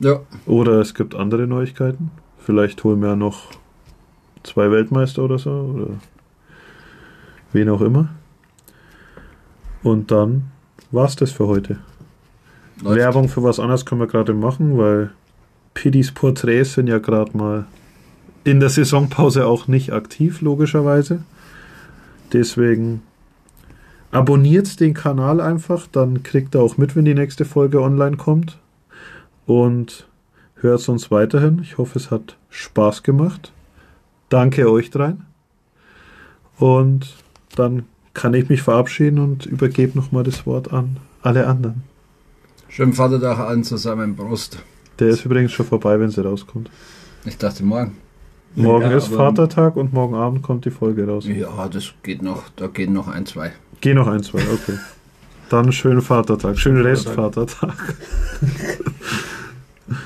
Ja, Oder es gibt andere Neuigkeiten. Vielleicht holen wir ja noch zwei Weltmeister oder so. Oder wen auch immer. Und dann war's das für heute. läuft. Werbung für was anderes können wir gerade machen, weil Pidis Porträts sind ja gerade mal in der Saisonpause auch nicht aktiv, logischerweise. Deswegen abonniert den Kanal einfach, dann kriegt ihr auch mit, wenn die nächste Folge online kommt. Und hört uns weiterhin. Ich hoffe, es hat Spaß gemacht. Danke euch dreien. Und dann kann ich mich verabschieden und übergebe nochmal das Wort an alle anderen. Schönen Vatertag allen zusammen, Prost. Der ist übrigens schon vorbei, wenn sie rauskommt. Ich dachte morgen. Morgen Ja, ist Vatertag und morgen Abend kommt die Folge raus. Ja, das geht noch, da gehen noch ein, zwei. Geh noch ein, zwei, okay. Dann schönen Vatertag, schönen Restvatertag.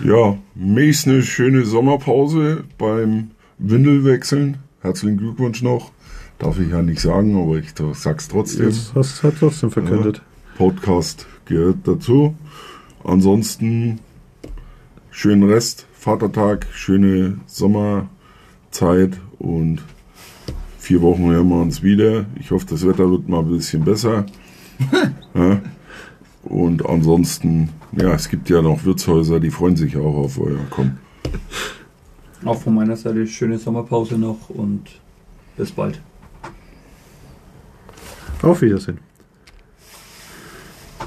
Ja, Mäß eine schöne Sommerpause beim Windelwechseln. Herzlichen Glückwunsch noch. Darf ich ja nicht sagen, aber ich sag's trotzdem. Jetzt hast du trotzdem verkündet. Podcast gehört dazu. Ansonsten schönen Rest, Vatertag, schöne Sommerzeit und vier Wochen hören wir uns wieder. Ich hoffe, das Wetter wird mal ein bisschen besser. ja. Und ansonsten, ja, es gibt ja noch Wirtshäuser, die freuen sich auch auf euer Kommen. Auch von meiner Seite schöne Sommerpause noch und bis bald. Auf Wiedersehen.